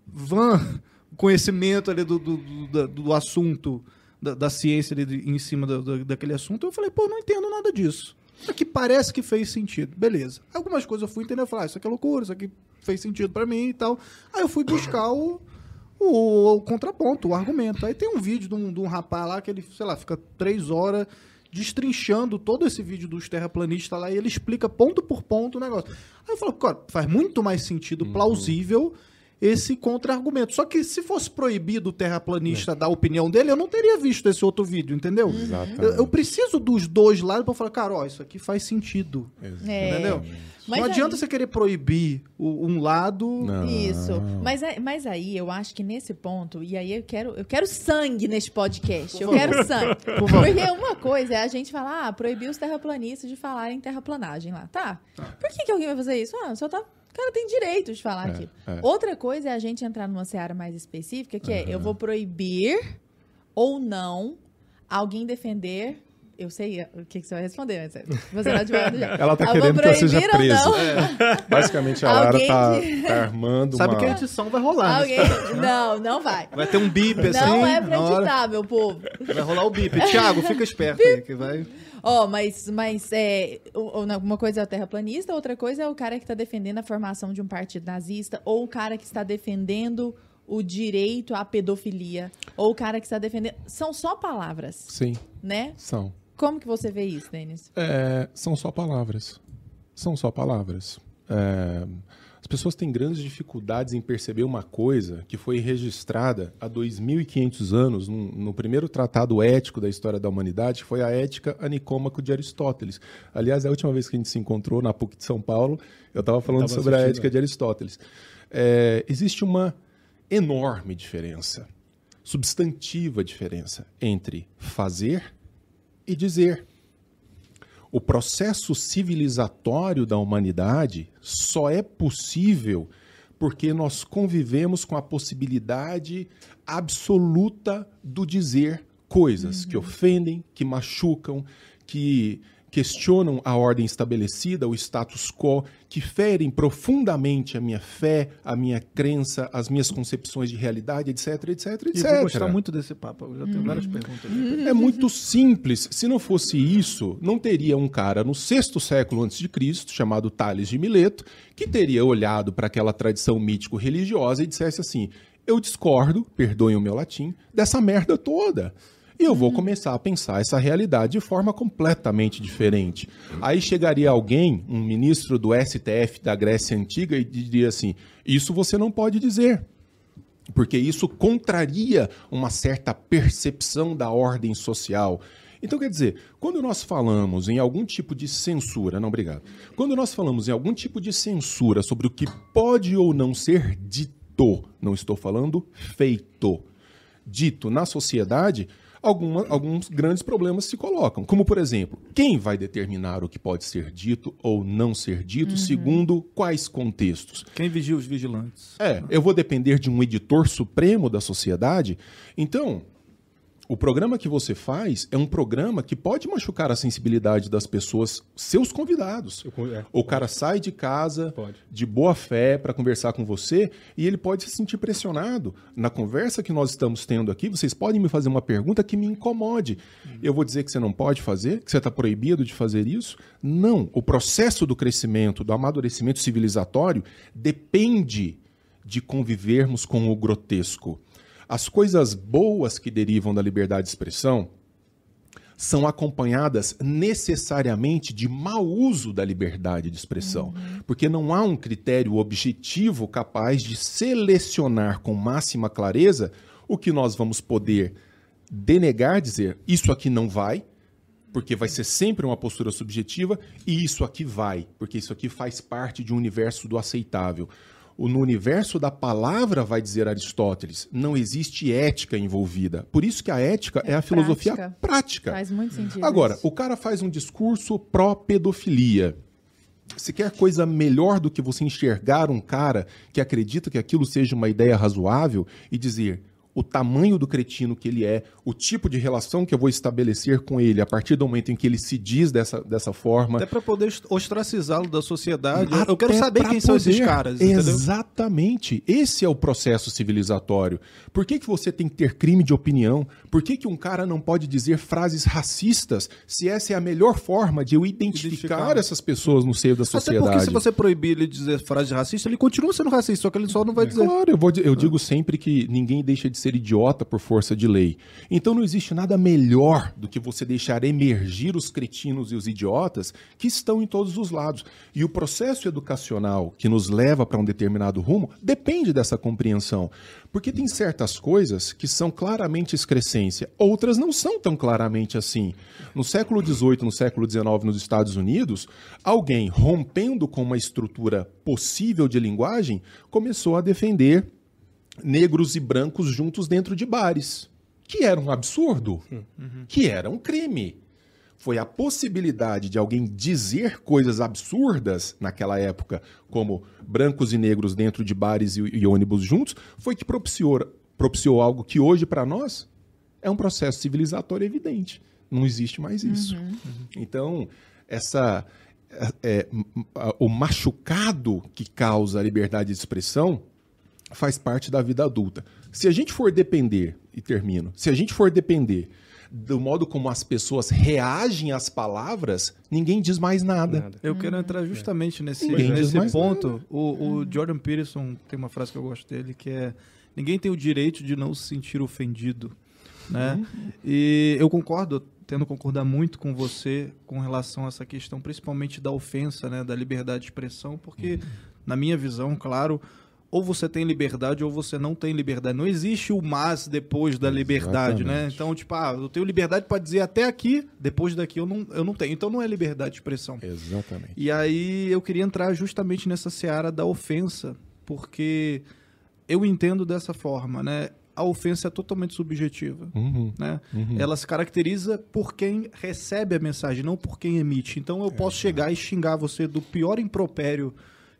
van conhecimento ali do, do, do, do assunto, da, da, ciência ali em cima do, daquele assunto, eu falei, pô, não entendo nada disso. Isso aqui parece que fez sentido. Beleza. Algumas coisas eu fui entender, eu falei, ah, isso aqui é loucura, isso aqui fez sentido para mim e tal. Aí eu fui buscar o, o, o, contraponto, o argumento. Aí tem um vídeo de um, de um rapaz lá que ele, sei lá, fica três horas destrinchando todo esse vídeo dos terraplanistas lá e ele explica ponto por ponto o negócio. Aí eu falo, cara, faz muito mais sentido, uhum. Esse contra-argumento. Só que se fosse proibido o terraplanista é. dar a opinião dele, eu não teria visto esse outro vídeo, entendeu? Eu, eu, preciso dos dois lados para falar, cara, ó, isso aqui faz sentido. É. Entendeu? Mas não adianta aí... você querer proibir o, um lado. Não. Isso. Mas, mas aí eu acho que nesse ponto, e aí eu quero, eu quero sangue nesse podcast. Eu quero sangue. Por Porque uma coisa é a gente falar, ah, proibir os terraplanistas de falar em terraplanagem lá. Tá. tá. Por que, que alguém vai fazer isso? Ah, só tá cara tem direito de falar é, aquilo. É. Outra coisa é a gente entrar numa seara mais específica, que é eu vou proibir ou não alguém defender. Eu sei o que, que você vai responder, mas você não advogado já. Ela tá eu querendo que eu seja preso. É. Basicamente, a Lara tá, de... tá, armando Sabe uma... que a edição vai rolar. Alguém... Não, não vai. Vai ter um bip assim. Não é pra editar, hora... meu povo. Vai rolar o bip. Tiago, fica esperto aí, que vai... Ó, oh, mas, mas é, uma coisa é o terraplanista, outra coisa é o cara que está defendendo a formação de um partido nazista, ou o cara que está defendendo o direito à pedofilia, ou o cara que está defendendo. São só palavras. Sim. Né? São. Como que você vê isso, Denis? É, são só palavras. São só palavras. É, as pessoas têm grandes dificuldades em perceber uma coisa que foi registrada há 2.500 anos no, no, primeiro tratado ético da história da humanidade, que foi a Ética Anicômaco de Aristóteles. Aliás, a última vez que a gente se encontrou na PUC de São Paulo, eu estava falando sobre a Ética de Aristóteles. É, existe uma enorme diferença, substantiva diferença entre fazer e dizer. O processo civilizatório da humanidade só é possível porque nós convivemos com a possibilidade absoluta do dizer coisas uhum. que ofendem, que machucam, que questionam a ordem estabelecida, o status quo, que ferem profundamente a minha fé, a minha crença, as minhas concepções de realidade, etc, etc, etc. Eu vou gostar muito desse papo, eu já tenho uhum. várias perguntas. É muito simples. Se não fosse isso, não teria um cara no sexto século antes de Cristo, chamado Tales de Mileto, que teria olhado para aquela tradição mítico-religiosa e dissesse assim: eu discordo, perdoem o meu latim, dessa merda toda. E eu vou começar a pensar essa realidade de forma completamente diferente. Aí chegaria alguém, um ministro do STF da Grécia Antiga, e diria assim: Isso você não pode dizer. Porque isso contraria uma certa percepção da ordem social. Então, quer dizer, quando nós falamos em algum tipo de censura, não, obrigado. Quando nós falamos em algum tipo de censura sobre o que pode ou não ser dito, não estou falando feito, dito na sociedade, alguma, alguns grandes problemas se colocam. Como, por exemplo, quem vai determinar o que pode ser dito ou não ser dito, uhum. segundo quais contextos? Quem vigia os vigilantes? É, eu vou depender de um editor supremo da sociedade. Então, o programa que você faz é um programa que pode machucar a sensibilidade das pessoas, seus convidados. Eu- é, o cara sai de casa Pode. de boa fé para conversar com você e ele pode se sentir pressionado. Na conversa que nós estamos tendo aqui, vocês podem me fazer uma pergunta que me incomode. Eu vou dizer que você não pode fazer, que você está proibido de fazer isso? Não. O processo do crescimento, do amadurecimento civilizatório, depende de convivermos com o grotesco. As coisas boas que derivam da liberdade de expressão são acompanhadas necessariamente de mau uso da liberdade de expressão, porque não há um critério objetivo capaz de selecionar com máxima clareza o que nós vamos poder denegar, dizer isso aqui não vai, porque vai ser sempre uma postura subjetiva, e isso aqui vai, porque isso aqui faz parte de um universo do aceitável. No universo da palavra, vai dizer Aristóteles, não existe ética envolvida. Por isso que a ética é, É a filosofia prática. prática. Faz muito sentido. Agora, isso. o cara faz um discurso pró-pedofilia. Se quer coisa melhor do que você enxergar um cara que acredita que aquilo seja uma ideia razoável e dizer o tamanho do cretino que ele é, o tipo de relação que eu vou estabelecer com ele a partir do momento em que ele se diz dessa, dessa forma. Até pra poder ostracizá-lo da sociedade. Eu- Até eu quero saber quem são esses poder. caras, entendeu? Exatamente. Esse é o processo civilizatório. Por que, que você tem que ter crime de opinião? Por que, que um cara não pode dizer frases racistas se essa é a melhor forma de eu identificar, Identificar. essas pessoas no seio da Até sociedade? porque se você proibir ele de dizer frase racista, ele continua sendo racista, só que ele só não vai dizer. Claro, eu, vou, eu digo sempre que ninguém deixa de ser idiota por força de lei. Então não existe nada melhor do que você deixar emergir os cretinos e os idiotas que estão em todos os lados. E o processo educacional que nos leva para um determinado rumo depende dessa compreensão. Porque tem certas coisas que são claramente excrescência, outras não são tão claramente assim. No século XVIII, no século XIX, nos Estados Unidos, alguém rompendo com uma estrutura possível de linguagem começou a defender negros e brancos juntos dentro de bares, que era um absurdo, que era um crime. Foi a possibilidade de alguém dizer coisas absurdas naquela época, como brancos e negros dentro de bares e, e ônibus juntos, foi que propiciou, propiciou algo que hoje, para nós, é um processo civilizatório evidente. Não existe mais isso. Então, essa, é, é, o machucado que causa a liberdade de expressão faz parte da vida adulta. Se a gente for depender, e termino, se a gente for depender do modo como as pessoas reagem às palavras, ninguém diz mais nada. Nada. Eu quero entrar justamente nesse, Ninguém nesse ponto. O, o Jordan Peterson tem uma frase que eu gosto dele que é: ninguém tem o direito de não se sentir ofendido, né? E eu concordo, tendo a concordar muito com você com relação a essa questão, principalmente da ofensa, né, da liberdade de expressão, porque na minha visão, claro, ou você tem liberdade ou você não tem liberdade. Não existe o mas depois da liberdade, né? Exatamente. Então, tipo, ah, eu tenho liberdade para dizer até aqui, depois daqui eu não, eu não tenho. Então não é liberdade de expressão. Exatamente. E aí eu queria entrar justamente nessa seara da ofensa, porque eu entendo dessa forma, né? A ofensa é totalmente subjetiva. Uhum, Né? uhum. Ela se caracteriza por quem recebe a mensagem, não por quem emite. Então eu posso chegar e xingar você do pior impropério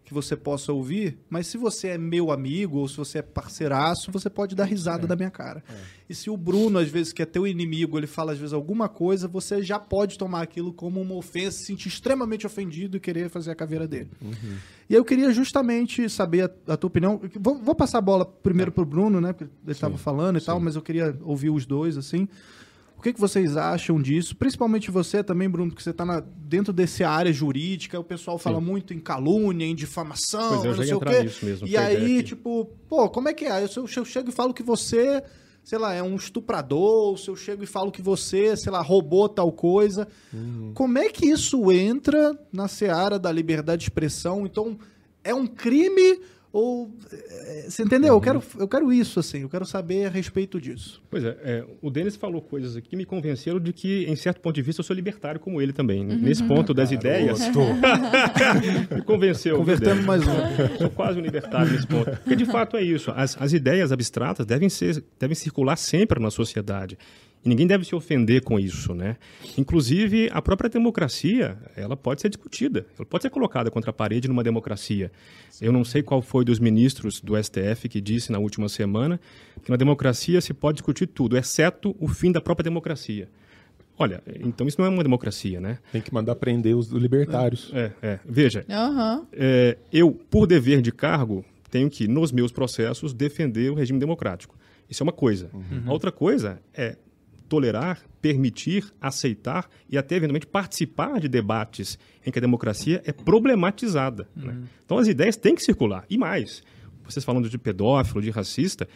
que você possa ouvir, mas se você é meu amigo ou se você é parceiraço, você pode dar risada da minha cara. E se o Bruno, às vezes, que é teu inimigo, ele fala às vezes alguma coisa, você já pode tomar aquilo como uma ofensa, se sentir extremamente ofendido e querer fazer a caveira dele. E eu queria justamente saber a, a tua opinião. Vou, vou passar a bola primeiro pro Bruno, né? Porque ele estava falando e tal, mas eu queria ouvir os dois, assim. O que, que vocês acham disso? Principalmente você também, Bruno, porque você está dentro dessa área jurídica, o pessoal fala muito em calúnia, em difamação, Pois é, eu não já ia sei o entrar quê. nisso mesmo, E aí, tipo, pô, como é que é? Se eu, se eu chego e falo que você, sei lá, é um estuprador, se eu chego e falo que você, sei lá, roubou tal coisa, Uhum. como é que isso entra na seara da liberdade de expressão? Então, é um crime ou... é, Você entendeu? Uhum. Eu, quero, eu quero isso, assim, eu quero saber a respeito disso. Pois é, é, o Denis falou coisas aqui que me convenceram de que, em certo ponto de vista, eu sou libertário como ele também. Nesse ponto das ideias, me convenceu. Convertemos Denis? mais um. Sou quase um libertário nesse ponto. Porque, de fato, é isso. As, as ideias abstratas devem, ser, devem circular sempre na sociedade. E ninguém deve se ofender com isso, né? Inclusive, a própria democracia, ela pode ser discutida, ela pode ser colocada contra a parede numa democracia. Eu não sei qual foi dos ministros do STF que disse na última semana que na democracia se pode discutir tudo, exceto o fim da própria democracia. Olha, então isso não é uma democracia, né? Tem que mandar prender os libertários. É, é. Veja, Aham. é, eu, por dever de cargo, tenho que, nos meus processos, defender o regime democrático. Isso é uma coisa. A outra coisa é tolerar, permitir, aceitar e até, eventualmente, participar de debates em que a democracia é problematizada. né? Então, as ideias têm que circular. E mais, vocês falando de pedófilo, de racista,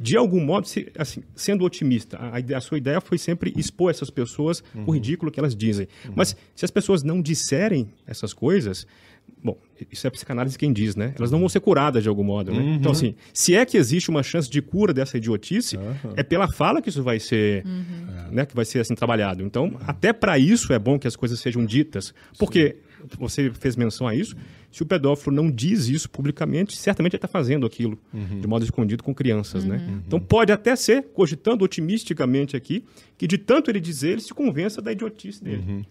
de algum modo, assim, sendo otimista, a, a sua ideia foi sempre expor essas pessoas o ridículo que elas dizem. Mas se as pessoas não disserem essas coisas, bom, isso é a psicanálise quem diz, né? Elas não vão ser curadas de algum modo, né? Então, assim, se é que existe uma chance de cura dessa idiotice, é pela fala que isso vai ser, né, que vai ser assim trabalhado. Então, até para isso é bom que as coisas sejam ditas, porque você fez menção a isso. Se o pedófilo não diz isso publicamente, certamente ele está fazendo aquilo de modo escondido com crianças, né? Então pode até ser, cogitando otimisticamente aqui, que de tanto ele dizer, ele se convença da idiotice dele.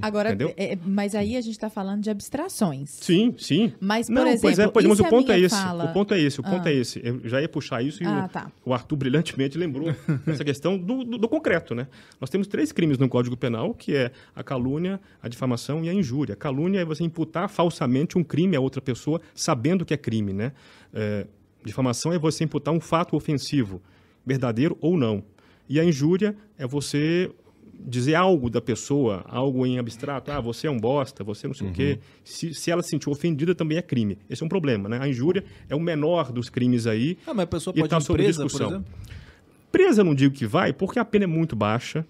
Agora, Entendeu? é- é- mas aí a gente está falando de abstrações. Sim, sim. Mas, por não, exemplo, pois é, pois é, mas o ponto é esse. fala- O ponto é esse, o ponto Ah. é esse. Eu já ia puxar isso e Ah, o, tá. o Arthur brilhantemente lembrou essa questão do, do- do concreto, né? Nós temos três crimes no Código Penal, que é a calúnia, a difamação e a injúria. A calúnia é você imputar falsamente um crime a outra pessoa sabendo que é crime, né? É, difamação é você imputar um fato ofensivo, verdadeiro ou não. E a injúria é você dizer algo da pessoa, algo em abstrato, ah, você é um bosta, você não sei o quê. Se, se ela se sentiu ofendida, também é crime. Esse é um problema, né? A injúria é o menor dos crimes aí. Ah, mas a pessoa pode tá ir presa, por discussão. exemplo? Presa eu não digo que vai, porque a pena é muito baixa.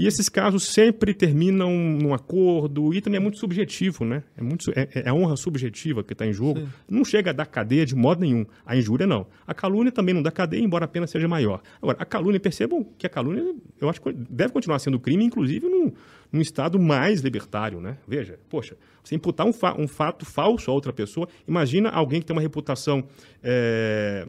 E esses casos sempre terminam num acordo e também é muito subjetivo, né? É, muito, é, é a honra subjetiva que está em jogo. Não chega a dar cadeia de modo nenhum. A injúria, não. A calúnia também não dá cadeia, embora a pena seja maior. Agora, a calúnia, percebam que a calúnia, eu acho que deve continuar sendo crime, inclusive num, num estado mais libertário, né? Veja, poxa, você imputar um, fa- um fato falso a outra pessoa, imagina alguém que tem uma reputação... é,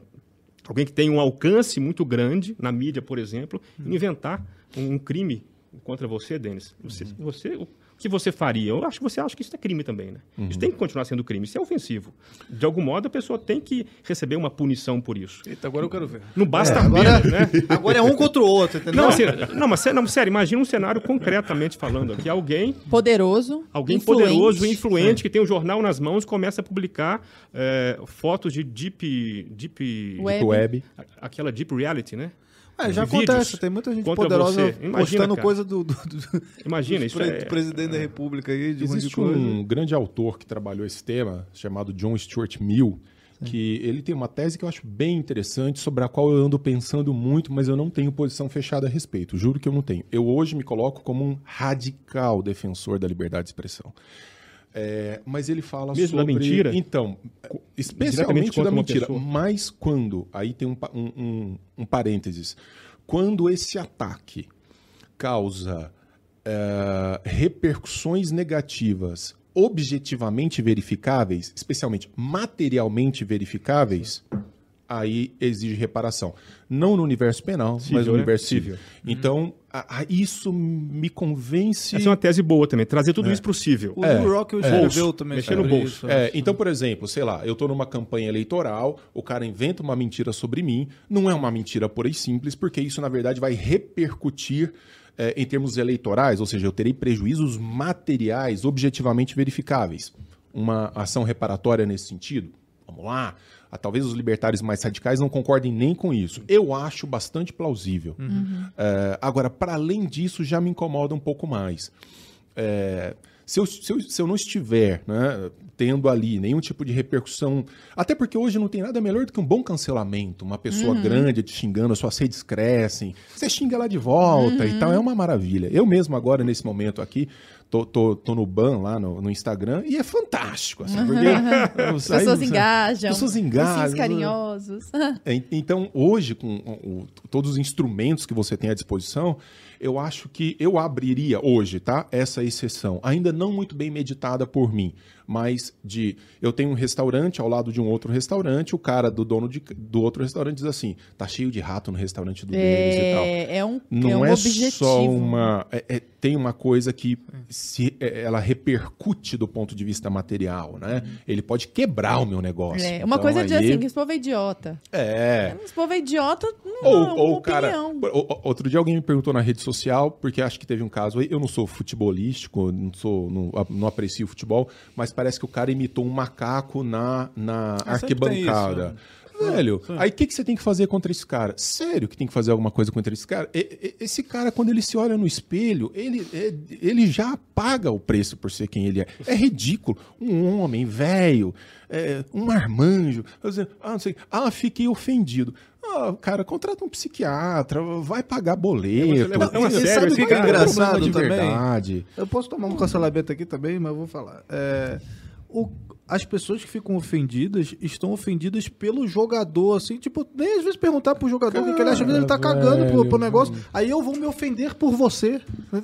alguém que tem um alcance muito grande na mídia, por exemplo, inventar um, um crime contra você, Denis. Você, você, o que você faria? Eu acho que você acha que isso é crime também, né? Isso tem que continuar sendo crime, isso é ofensivo. De algum modo, a pessoa tem que receber uma punição por isso. Eita, agora eu quero ver. Não basta agora, apenas, né? agora é um contra o outro, entendeu? Não, assim, não, mas não, sério, imagina um cenário concretamente falando aqui. Alguém Poderoso. Alguém influente. poderoso e influente que tem um jornal nas mãos começa a publicar é, fotos de deep, deep Web. Web. a- aquela deep reality, né? É, já acontece, tem muita gente poderosa você. Imagina, postando cara. coisa do, do, do- Imagina, isso pre- é... do presidente da república aí, de um Existe um grande autor que trabalhou esse tema, chamado John Stuart Mill, que ele tem uma tese que eu acho bem interessante, sobre a qual eu ando pensando muito, mas eu não tenho posição fechada a respeito. Juro que eu não tenho. Eu hoje me coloco como um radical defensor da liberdade de expressão. É, mas ele fala Mesmo da sobre... mentira? Então, especialmente da mentira. Mas quando... Aí tem um, um, um, parênteses. Quando esse ataque causa eh, repercussões negativas objetivamente verificáveis, especialmente materialmente verificáveis, aí exige reparação. Não no universo penal, mas Civil, no né? universo Civil. civil. Então, a- a- isso me convence. Essa é uma tese boa também, trazer tudo isso possível. O É, Lou Rockwell é. escreveu Bolso, também mexer no bolso. isso. É, então, por exemplo, sei lá, eu tô numa campanha eleitoral, o cara inventa uma mentira sobre mim, não é uma mentira pura e simples, porque isso, na verdade, vai repercutir eh, em termos eleitorais, ou seja, eu terei prejuízos materiais objetivamente verificáveis. Uma ação reparatória nesse sentido? Vamos lá. Ah, talvez os libertários mais radicais não concordem nem com isso. Eu acho bastante plausível. Eh, agora, para além disso, já me incomoda um pouco mais. É, se, eu, se, eu, se eu não estiver né, tendo ali nenhum tipo de repercussão, até porque hoje não tem nada melhor do que um bom cancelamento, uma pessoa grande te xingando, as suas redes crescem, você xinga lá de volta e tal, é uma maravilha. Eu mesmo agora, nesse momento aqui, tô, tô, tô no ban lá no, no Instagram e é fantástico, assim, porque... As pessoas engajam. Pessoas engajam. carinhosos. É, Então, hoje, com o- o- todos os instrumentos que você tem à disposição, eu acho que eu abriria hoje, tá? Essa exceção, ainda não muito bem meditada por mim, mas de eu tenho um restaurante ao lado de um outro restaurante, o cara do dono de- do outro restaurante diz assim: tá cheio de rato no restaurante do deles e tal. É, é um, Não é um é objetivo. só uma. é- é- tem uma coisa que se, é- ela repercute do ponto de vista material, né? Ele pode quebrar o meu negócio. É, uma Então, coisa de aí- assim, que esse povo é idiota. É. Esse povo é idiota, não Ou, é ou cara, opinião. o- outro dia alguém me perguntou na rede social, porque acho que teve um caso aí, eu não sou futebolístico, não sou, não, não aprecio futebol, mas parece que o cara imitou um macaco na, na Ah, arquibancada. Velho, aí o que, que você tem que fazer contra esse cara? Sério que tem que fazer alguma coisa contra esse cara? E- e- esse cara, quando ele se olha no espelho, ele, é- ele já paga o preço por ser quem ele é. É ridículo. Um homem velho, é, um marmanjo, ah, não sei, ah, fiquei ofendido. Ah, cara, contrata um psiquiatra, vai pagar boleto. É uma- é uma E série, sabe é cara, engraçado de também? verdade. Eu posso tomar um cancelamento aqui também, mas eu vou falar. É, o- as pessoas que ficam ofendidas estão ofendidas pelo jogador, assim, tipo, nem às vezes perguntar pro jogador o que que ele acha, às vezes ele tá cagando pro, pro negócio, aí eu vou me ofender por você.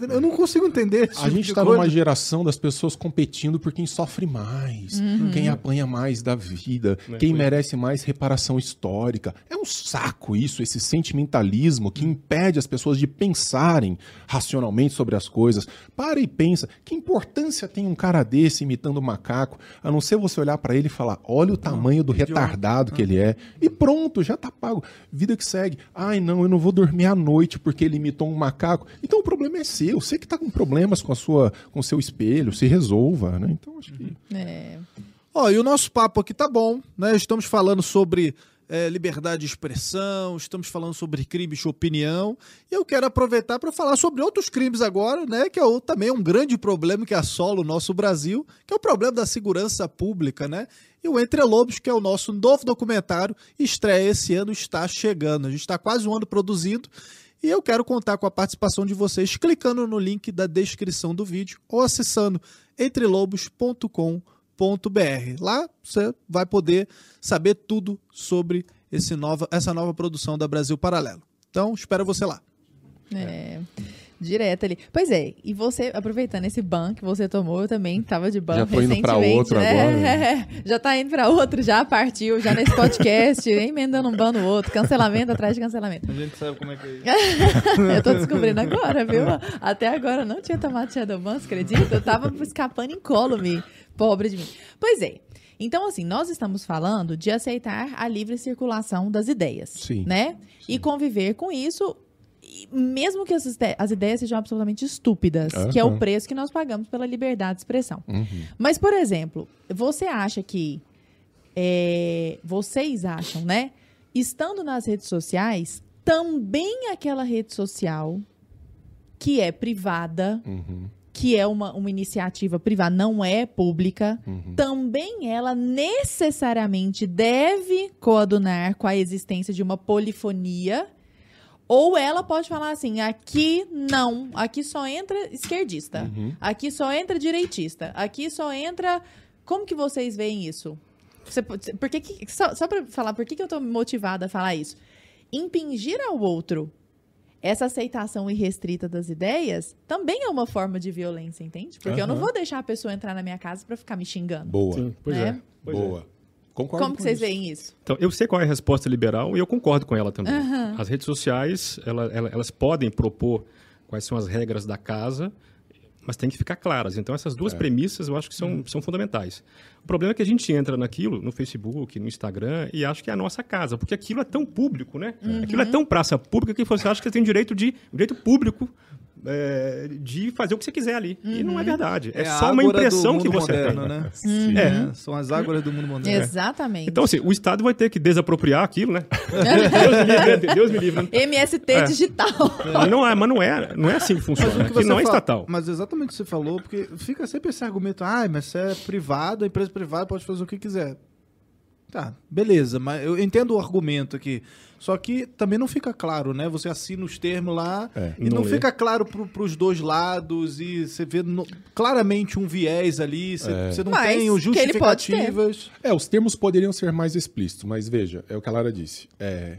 Eu não consigo entender. esse A tipo gente de tá coisa. numa geração das pessoas competindo por quem sofre mais, quem apanha mais da vida, quem merece mais reparação histórica. É um saco isso, esse sentimentalismo que impede as pessoas de pensarem racionalmente sobre as coisas. Para e pensa, que importância tem um cara desse imitando um macaco, a não ser você olhar para ele e falar, olha o tamanho do retardado que ele é. E pronto, já tá pago. Vida que segue. Ai, não, eu não vou dormir à noite porque ele imitou um macaco. Então o problema é seu. Você que tá com problemas com a sua, com o seu espelho, se resolva, né? Então acho que É. Ó, e o nosso papo aqui tá bom, né? Estamos falando sobre é, liberdade de expressão, estamos falando sobre crimes de opinião, e eu quero aproveitar para falar sobre outros crimes agora, né? Que é o- também um grande problema que assola o nosso Brasil, que é o problema da segurança pública, né? E o Entre Lobos, que é o nosso novo documentário, estreia esse ano, está chegando. A gente está quase um ano produzindo. E eu quero contar com a participação de vocês clicando no link da descrição do vídeo ou acessando entrelobos.com.br. Lá você vai poder saber tudo sobre esse nova, essa nova produção da Brasil Paralelo. Então, espero você lá. É. Direto ali. Pois é, e você, aproveitando esse ban que você tomou, eu também tava de ban Já tô indo pra outro né? agora. já tá indo pra outro, já partiu, já nesse podcast, emendando um ban no outro, cancelamento atrás de cancelamento. A gente sabe como é que é isso. eu tô descobrindo agora, viu? Até agora eu não tinha tomado Shadowban, você acredita? Eu tava escapando incólume, pobre de mim. Pois é. Então, assim, nós estamos falando de aceitar a livre circulação das ideias, Sim. né? E conviver com isso, mesmo que as, as ideias sejam absolutamente estúpidas, que é o preço que nós pagamos pela liberdade de expressão. Uhum. Mas, por exemplo, você acha que. é, vocês acham, né? Estando nas redes sociais, também aquela rede social que é privada, Uhum. Que é uma, uma iniciativa privada, não é pública, Uhum. também ela necessariamente deve coadunar com a existência de uma polifonia. Ou ela pode falar assim: aqui não, aqui só entra esquerdista, Uhum. aqui só entra direitista, aqui só entra. Como que vocês veem isso? Você, por que que- só só para falar, por que, que eu tô motivada a falar isso? Impingir ao outro essa aceitação irrestrita das ideias também é uma forma de violência, entende? Porque eu não vou deixar a pessoa entrar na minha casa para ficar me xingando. Boa. Sim, pois Né? é. Pois é. Boa. Concordo Como que com vocês isso. veem isso? Então, eu sei qual é a resposta liberal e eu concordo com ela também. As redes sociais, ela- ela- elas podem propor quais são as regras da casa, mas tem que ficar claras. Então, essas duas premissas eu acho que são, são fundamentais. O problema é que a gente entra naquilo, no Facebook, no Instagram, e acha que é a nossa casa, porque aquilo é tão público, né? Aquilo é tão praça pública que você acha que você tem direito de direito público é, de fazer o que você quiser ali. E não é verdade. É, a só uma impressão que você moderno, tem. né? Sim. É, são as águas do mundo moderno. Exatamente. Então, assim, o Estado vai ter que desapropriar aquilo, né? Deus me livre, né? Deus me livre. né? MST É. digital. Mas não é, mas não é, não é assim que funciona. Mas o que você não é estatal. Mas exatamente o que você falou, porque fica sempre esse argumento, ah, mas se é privado, a empresa privada pode fazer o que quiser. Tá, beleza, mas eu entendo o argumento aqui. Só que também não fica claro, né? Você assina os termos lá É. e não, Não fica claro pro, pros dois lados e você vê no- claramente um viés ali, você, você não Mas tem os que ele pode ter. justificativas. É, os termos poderiam ser mais explícitos, mas veja, é o que a Lara disse. É,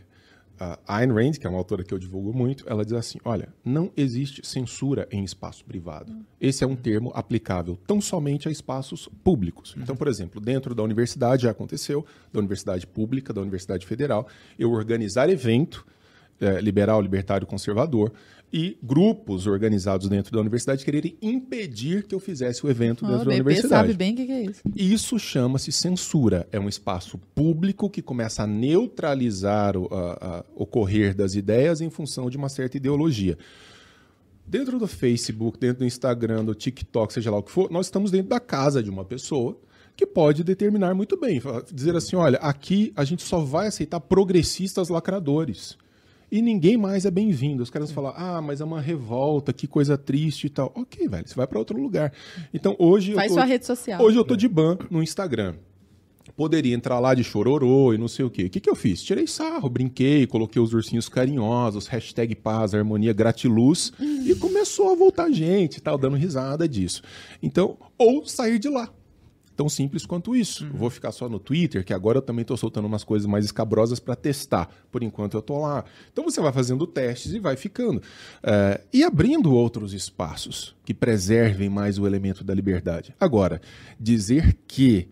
a Ayn Rand, que é uma autora que eu divulgo muito, ela diz assim: olha, não existe censura em espaço privado. Esse é um termo aplicável tão somente a espaços públicos. Então, por exemplo, dentro da universidade já aconteceu, da universidade pública, da universidade federal, eu organizar evento é, liberal, libertário, conservador, e grupos organizados dentro da universidade quererem impedir que eu fizesse o evento dentro da DP universidade. sabe bem o que, que é isso. Isso chama-se censura. É um espaço público que começa a neutralizar o, a- a- o correr das ideias em função de uma certa ideologia. Dentro do Facebook, dentro do Instagram, do TikTok, seja lá o que for, nós estamos dentro da casa de uma pessoa que pode determinar muito bem, dizer assim, olha, aqui a gente só vai aceitar progressistas lacradores. E ninguém mais é bem-vindo. Os caras falam, ah, mas é uma revolta, que coisa triste e tal. Ok, velho, você vai para outro lugar. Então hoje Faz eu tô, sua rede social. Hoje eu tô de ban no Instagram. Poderia entrar lá de chororô e não sei o quê. O que, que eu fiz? Tirei sarro, brinquei, coloquei os ursinhos carinhosos, hashtag paz, harmonia, gratiluz, e começou a voltar gente tal, dando risada disso. Então, ou sair de lá. Tão simples quanto isso. Eu Vou ficar só no Twitter, que agora eu também estou soltando umas coisas mais escabrosas para testar. Por enquanto eu estou lá. Então você vai fazendo testes e vai ficando. É, e abrindo outros espaços que preservem mais o elemento da liberdade. Agora, dizer que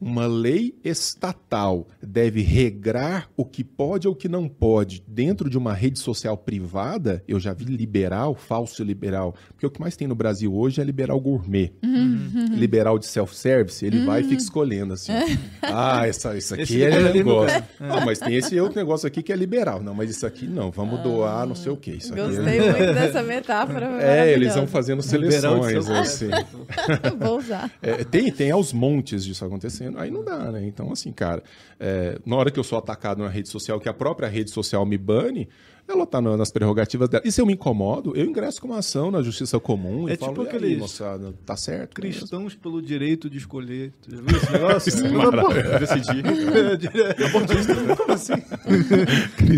uma lei estatal deve regrar o que pode ou o que não pode dentro de uma rede social privada, eu já vi liberal, falso liberal, porque o que mais tem no Brasil hoje é liberal gourmet. Liberal de self-service, ele vai e fica escolhendo assim. Ah, essa, isso aqui Esse é negócio. Não, mas tem esse outro negócio aqui que é liberal. Não, mas isso aqui não, vamos doar não sei o quê. Isso aqui Gostei é... muito dessa metáfora. É, eles vão fazendo seleções, assim. Vou usar. É, tem, tem aos montes disso acontecendo, aí não dá, né? Então, assim, cara, é, na hora que eu sou atacado na rede social, que a própria rede social me bane, ela tá na- nas prerrogativas dela. E se eu me incomodo, eu ingresso com uma ação na justiça comum e É falo, tipo e aí, aqueles moçada, tá certo? mesmo?" Cristãos pelo direito de escolher. Tu já viu esse negócio? Isso é maravilhoso. Decidir. Como assim?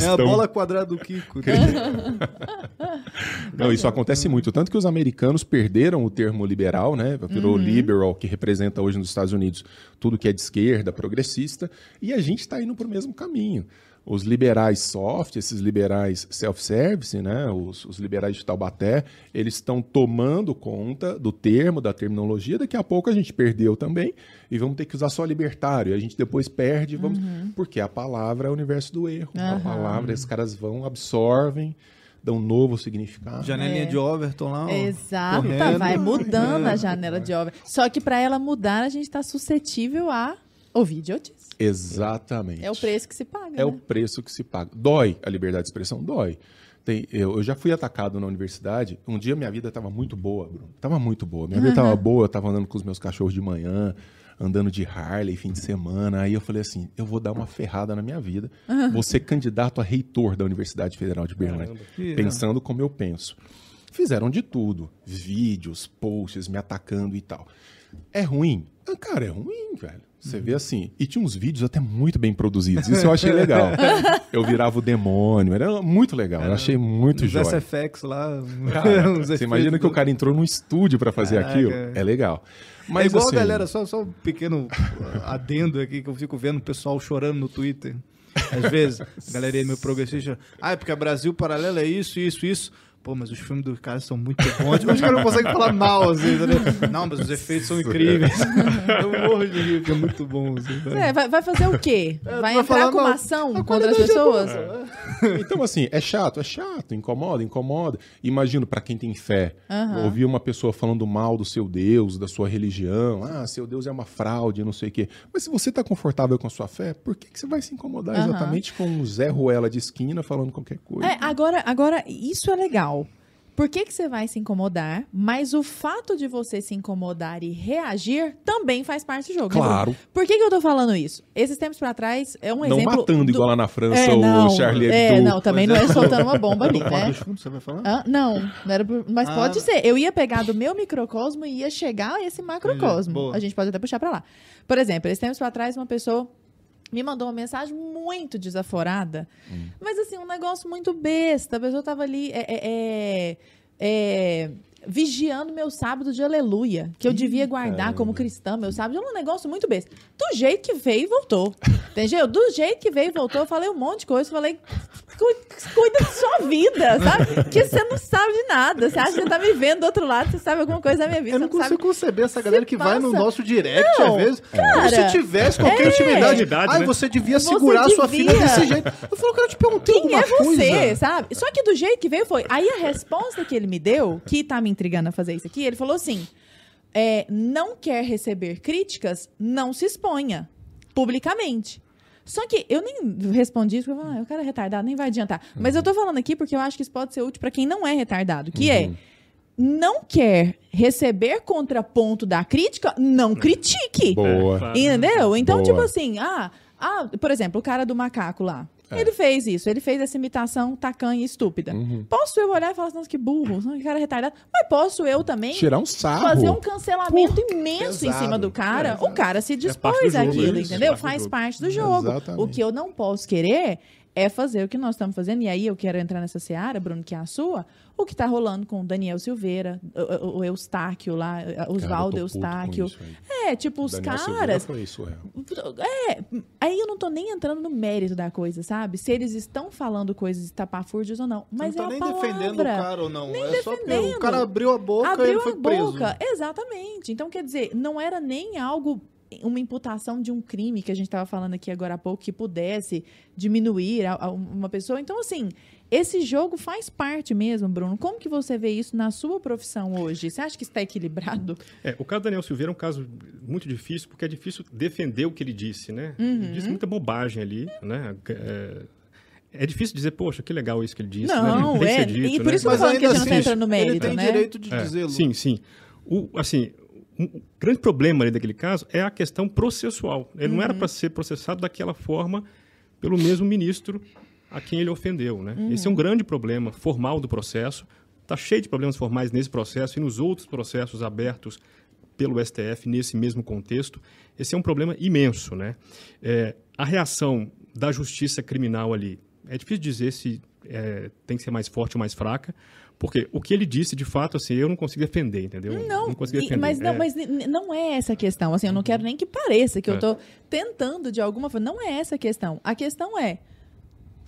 É a bola quadrada do Kiko. Não, isso acontece muito. Tanto que os americanos perderam o termo liberal, né? Virou liberal, que representa hoje nos Estados Unidos tudo que é de esquerda, progressista, e a gente está indo para o mesmo caminho. Os liberais soft, esses liberais self-service, né? Os, os liberais de Taubaté, eles estão tomando conta do termo, da terminologia. Daqui a pouco a gente perdeu também e vamos ter que usar só libertário. E a gente depois perde, vamos... porque a palavra é o universo do erro. A Aham. palavra, esses caras vão, absorvem, dão um novo significado. Janelinha É. de Overton lá. ó, Exato, correndo. vai mudando a janela de obra. Só que para ela mudar, a gente está suscetível a ouvir idiotice. Exatamente. É o preço que se paga. É o né? preço que se paga. Dói a liberdade de expressão? Dói. Tem- eu, eu já fui atacado na universidade. Um dia minha vida estava muito boa, Bruno. Tava muito boa. Minha vida estava boa, eu tava andando com os meus cachorros de manhã, andando de Harley fim de semana. Aí eu falei assim: eu vou dar uma ferrada na minha vida. Vou ser candidato a reitor da Universidade Federal de Berlândia. Que- Pensando como eu penso. Fizeram de tudo: vídeos, posts me atacando e tal. É ruim? Ah, Cara, é ruim, velho. Você vê assim. E tinha uns vídeos até muito bem produzidos. Isso eu achei legal. Eu virava o demônio. Era muito legal. Eu achei muito Os jóia. SFX lá. Você imagina que o cara entrou num estúdio pra fazer Caraca. aquilo? É legal. Mas é igual assim, a galera, só, só um pequeno adendo aqui que eu fico vendo o pessoal chorando no Twitter. Às vezes, a galerinha meio progressista. Ah, é porque Brasil Paralelo é isso, isso, isso. Pô, mas os filmes dos caras são muito bons. Os caras não conseguem falar mal, assim, entendeu? Não, mas os efeitos são incríveis. Eu morro de rir, porque é muito bom. Assim? É, vai, vai fazer o quê? É, vai vai entrar com uma ação a contra as é pessoas? Então, assim, é chato, é chato, incomoda, incomoda. Imagino, pra quem tem fé, Aham. ouvir uma pessoa falando mal do seu Deus, da sua religião, ah, seu Deus é uma fraude, não sei o quê. Mas se você tá confortável com a sua fé, por que, que você vai se incomodar Aham. exatamente com um Zé Ruela de esquina falando qualquer coisa? É, agora, agora, isso é legal. Por que, que você vai se incomodar? Mas o fato de você se incomodar e reagir também faz parte do jogo. né, Claro. Bruno? Por que, que eu tô falando isso? Esses tempos pra trás é um não exemplo. matando do- igual lá na França É, o não, Charlie É, Hebdo. não, também não é soltando uma bomba ali, né? você vai falar? Hã? não, não era por- mas Ah. pode ser. Eu ia pegar do meu microcosmo e ia chegar a esse macrocosmo. Boa. A gente pode até puxar pra lá. Por exemplo, esses tempos pra trás, uma pessoa me mandou uma mensagem muito desaforada, mas assim, um negócio muito besta. A pessoa tava ali. é, é, é, é, vigiando meu sábado de aleluia, que eu devia guardar como cristã, meu sábado é um negócio muito besta. Do jeito que veio e voltou. Entendeu? Do jeito que veio e voltou, eu falei um monte de coisa, falei, "Cu- cuida da sua vida, sabe? Que você não sabe de nada. Você acha que você tá me vendo do outro lado, você sabe alguma coisa da minha vida. Eu não você consigo conceber essa galera que vai no passa. nosso direct, Não, às vezes. cara, como se tivesse qualquer é. Ai, né? você devia Você segurar a sua filha desse jeito. Eu falo, cara, eu te perguntei Quem alguma é você, coisa. sabe? Só que do jeito que veio foi. Aí a resposta que ele me deu, que tá me intrigando a fazer isso aqui, ele falou assim: é, não quer receber críticas, não se exponha publicamente. Só que eu nem respondi isso, porque eu falei, ah, o cara é retardado, nem vai adiantar. Mas eu tô falando aqui porque eu acho que isso pode ser útil pra quem não é retardado, que é não quer receber contraponto da crítica, não critique. Boa. Entendeu? Então, Boa. tipo assim, ah, ah, por exemplo, o cara do macaco lá. É. Ele fez isso, ele fez essa imitação tacanha e estúpida. Uhum. Posso eu olhar e falar assim, nossa, que burro, que cara retardado. Mas posso eu também Tirar um sarro. fazer um cancelamento imenso em pesado. cima do cara. É, o cara se parte dispôs àquilo, entendeu? é do Faz parte do jogo. Exatamente. O que eu não posso querer é fazer o que nós estamos fazendo, e aí eu quero entrar nessa seara, Bruno, que é a sua, o que tá rolando com o Daniel Silveira, o, o- Eustáquio lá, Oswaldo Eustáquio. isso. É, tipo, os Daniel caras. foi surreal. É, aí eu não tô nem entrando no mérito da coisa, sabe? Se eles estão falando coisas estapafúrdias ou não. Mas não tá é nem a palavra. defendendo o cara ou não. Nem é só defendendo. o cara abriu a boca e ele Abriu foi a preso. boca. Exatamente. Então, quer dizer, não era nem algo, uma imputação de um crime que a gente estava falando aqui agora há pouco, que pudesse diminuir a- a uma pessoa. Então, assim, esse jogo faz parte mesmo, Bruno. Como que você vê isso na sua profissão hoje? Você acha que está equilibrado? É, o caso do Daniel Silveira é um caso muito difícil, porque é difícil defender o que ele disse, né? Uhum. Ele disse muita bobagem ali, né? É, é difícil dizer, poxa, que legal isso que ele disse. Não, né? Tem que é, ser dito, e por né? isso que eu falando que a gente não tá entrando no ele mérito, tem né? direito de É, dizê-lo. Sim, sim. O, assim, um- o grande problema ali daquele caso é a questão processual. Ele não Uhum. era para ser processado daquela forma pelo mesmo ministro a quem ele ofendeu, né? Esse é Uhum. um grande problema formal do processo. Está cheio de problemas formais nesse processo e nos outros processos abertos pelo STF nesse mesmo contexto. Esse é um problema imenso, né? É, a reação da justiça criminal ali é difícil dizer se é, tem que ser mais forte ou mais fraca, porque o que ele disse, de fato, assim, eu não consigo defender, entendeu? Não, consigo e- defender. mas, não, É, mas n- não é essa a questão. Assim, eu não quero nem que pareça que eu É. tô tentando de alguma forma. Não é essa a questão. A questão é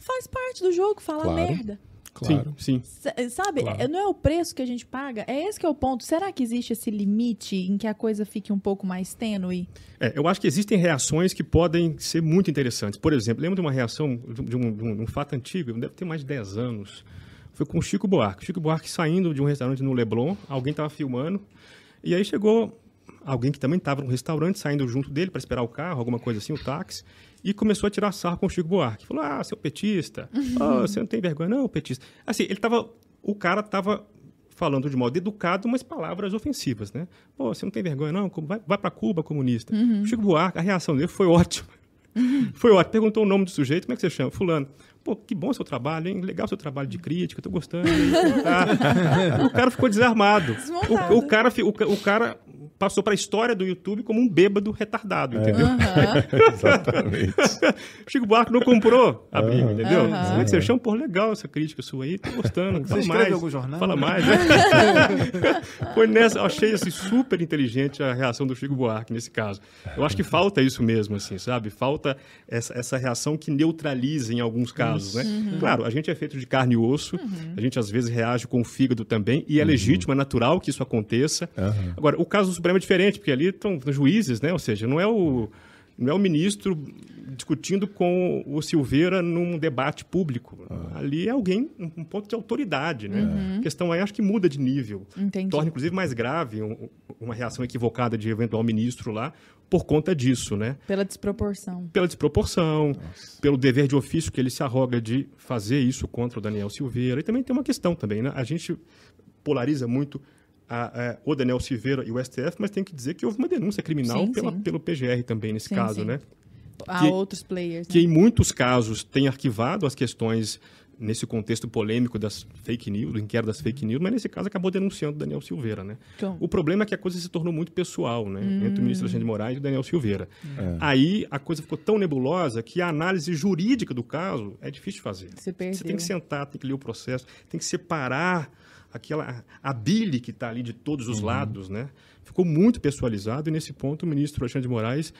faz parte do jogo falar Claro. merda. Claro. Sim, sim. Sabe? Claro. É- Não é o preço que a gente paga. É esse que é o ponto. Será que existe esse limite em que a coisa fique um pouco mais tênue? É, eu acho que existem reações que podem ser muito interessantes. Por exemplo, lembro de uma reação de um, de um- de um fato antigo, deve ter mais de 10 anos. Foi com o Chico Buarque. Chico Buarque saindo de um restaurante no Leblon, alguém estava filmando, e aí chegou alguém que também estava no restaurante, saindo junto dele para esperar o carro, alguma coisa assim, o táxi, e começou a tirar sarro com o Chico Buarque. Falou: Ah, seu petista, Ah, você não tem vergonha, não, petista. Assim, ele estava. O cara estava falando de modo educado, mas palavras ofensivas, né? Pô, você não tem vergonha, não? Vai, vai para Cuba, comunista. O Chico Buarque, a reação dele foi ótima. Foi ótimo. Perguntou o nome do sujeito, como é que você chama? Fulano. Pô, que bom seu trabalho, hein? Legal seu trabalho de crítica, tô gostando. Tá. o cara ficou desarmado. O, o cara, o, o cara passou para a história do YouTube como um bêbado retardado, entendeu? Aham. Exatamente. O Chico Buarque não comprou a Bíblia, entendeu? É que você chama? Pô, legal essa crítica sua aí, tô gostando. Você Fala mais. algum jornal? Fala mais. né? Foi nessa, eu achei assim, super inteligente a reação do Chico Buarque nesse caso. Eu acho que falta isso mesmo, assim, sabe? Falta essa, essa reação que neutraliza em alguns casos, né? Claro, a gente é feito de carne e osso, a gente às vezes reage com o fígado também, e é legítimo, é natural que isso aconteça. Agora, o caso do Supremo é diferente, porque ali estão os juízes, né? Ou seja, não é o, não é o ministro discutindo com o Silveira num debate público. Ali é alguém, um ponto de autoridade, né? A questão aí acho que muda de nível. Entendi. Torna, inclusive, mais grave um- uma reação equivocada de eventual ministro lá por conta disso, né? Pela desproporção. Pela desproporção, pelo dever de ofício que ele se arroga de fazer isso contra o Daniel Silveira. E também tem uma questão também, né? A gente polariza muito a- a- o Daniel Silveira e o STF, mas tem que dizer que houve uma denúncia criminal Sim, pela- sim. pelo PGR também nesse Sim, caso, sim. né? Há Que- outros players. Que Né? em muitos casos tem arquivado as questões nesse contexto polêmico das fake news, do inquérito das fake news, mas nesse caso acabou denunciando o Daniel Silveira, né? Então, O problema é que a coisa se tornou muito pessoal, né? Entre o ministro Alexandre de Moraes e o Daniel Silveira. É. Aí a coisa ficou tão nebulosa que a análise jurídica do caso é difícil de fazer. Você tem que sentar, tem que ler o processo, tem que separar aquela a bile que está ali de todos os uhum. lados, né? Ficou muito pessoalizado e nesse ponto o ministro Alexandre de Moraes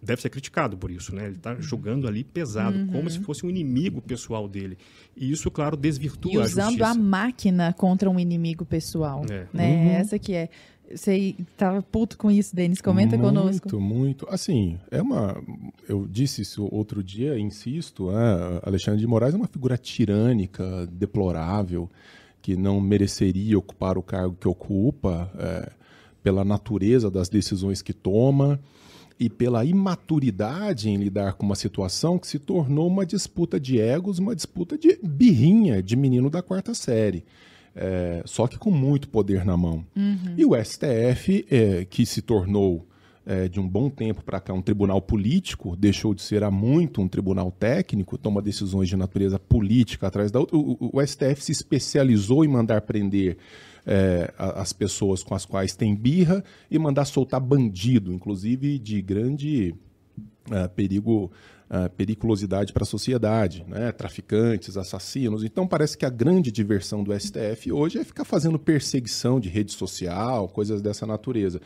deve ser criticado por isso, né? Ele está jogando ali pesado, uhum. como se fosse um inimigo pessoal dele. E isso, claro, desvirtua e usando a, a máquina contra um inimigo pessoal, é. né? Uhum. Essa que é. Você estava puto com isso, Denis? Comenta muito, conosco. Muito, muito. Assim, é uma. Eu disse isso outro dia, insisto. É, Alexandre de Moraes é uma figura tirânica, deplorável, que não mereceria ocupar o cargo que ocupa, é, pela natureza das decisões que toma e pela imaturidade em lidar com uma situação que se tornou uma disputa de egos, uma disputa de birrinha de menino da quarta série. É, só que com muito poder na mão. Uhum. E o STF, é, que se tornou é, de um bom tempo para cá um tribunal político, deixou de ser há muito um tribunal técnico, toma decisões de natureza política atrás da outra. O, o, STF se especializou em mandar prender é, as pessoas com as quais tem birra e mandar soltar bandido, inclusive de grande é, perigo uh, periculosidade para a sociedade, né? traficantes, assassinos. Então parece que a grande diversão do STF hoje é ficar fazendo perseguição de rede social, coisas dessa natureza.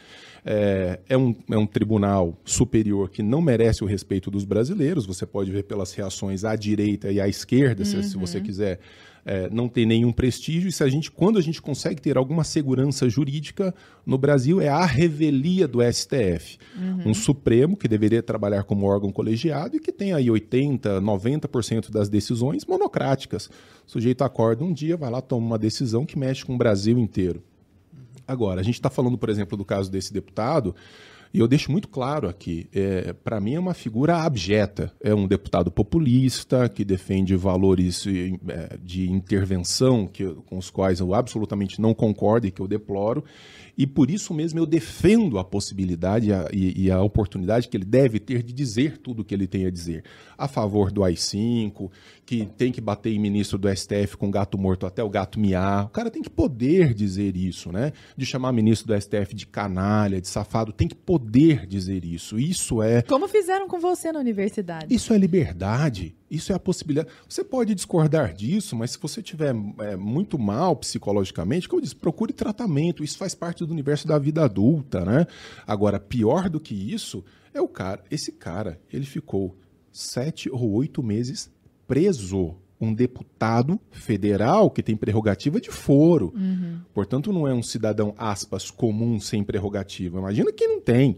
É, é, um, é um tribunal superior que não merece o respeito dos brasileiros. Você pode ver pelas reações à direita e à esquerda, uhum. se, se você uhum. quiser é, não tem nenhum prestígio. E se a gente, quando a gente consegue ter alguma segurança jurídica no Brasil, é a revelia do STF. Uhum. Um Supremo que deveria trabalhar como órgão colegiado e que tem aí 80%, 90% das decisões monocráticas. O sujeito acorda um dia, vai lá, toma uma decisão que mexe com o Brasil inteiro. Agora, a gente está falando, por exemplo, do caso desse deputado. E eu deixo muito claro aqui, é, para mim é uma figura abjeta. É um deputado populista que defende valores é, de intervenção que, com os quais eu absolutamente não concordo e que eu deploro. E por isso mesmo eu defendo a possibilidade a, e, e, a oportunidade que ele deve ter de dizer tudo o que ele tem a dizer. A favor do AI-5, que tem que bater em ministro do STF com gato morto até o gato miar. O cara tem que poder dizer isso, né? De chamar ministro do STF de canalha, de safado, tem que poder dizer isso. Isso é. Como fizeram com você na universidade. Isso é liberdade. Isso é a possibilidade. Você pode discordar disso, mas se você estiver é, muito mal psicologicamente, como eu disse, procure tratamento. Isso faz parte do universo da vida adulta, né? Agora, pior do que isso é o cara. Esse cara, ele ficou sete ou oito meses preso. Um deputado federal que tem prerrogativa de foro. Uhum. Portanto, não é um cidadão, aspas, comum sem prerrogativa. Imagina que não tem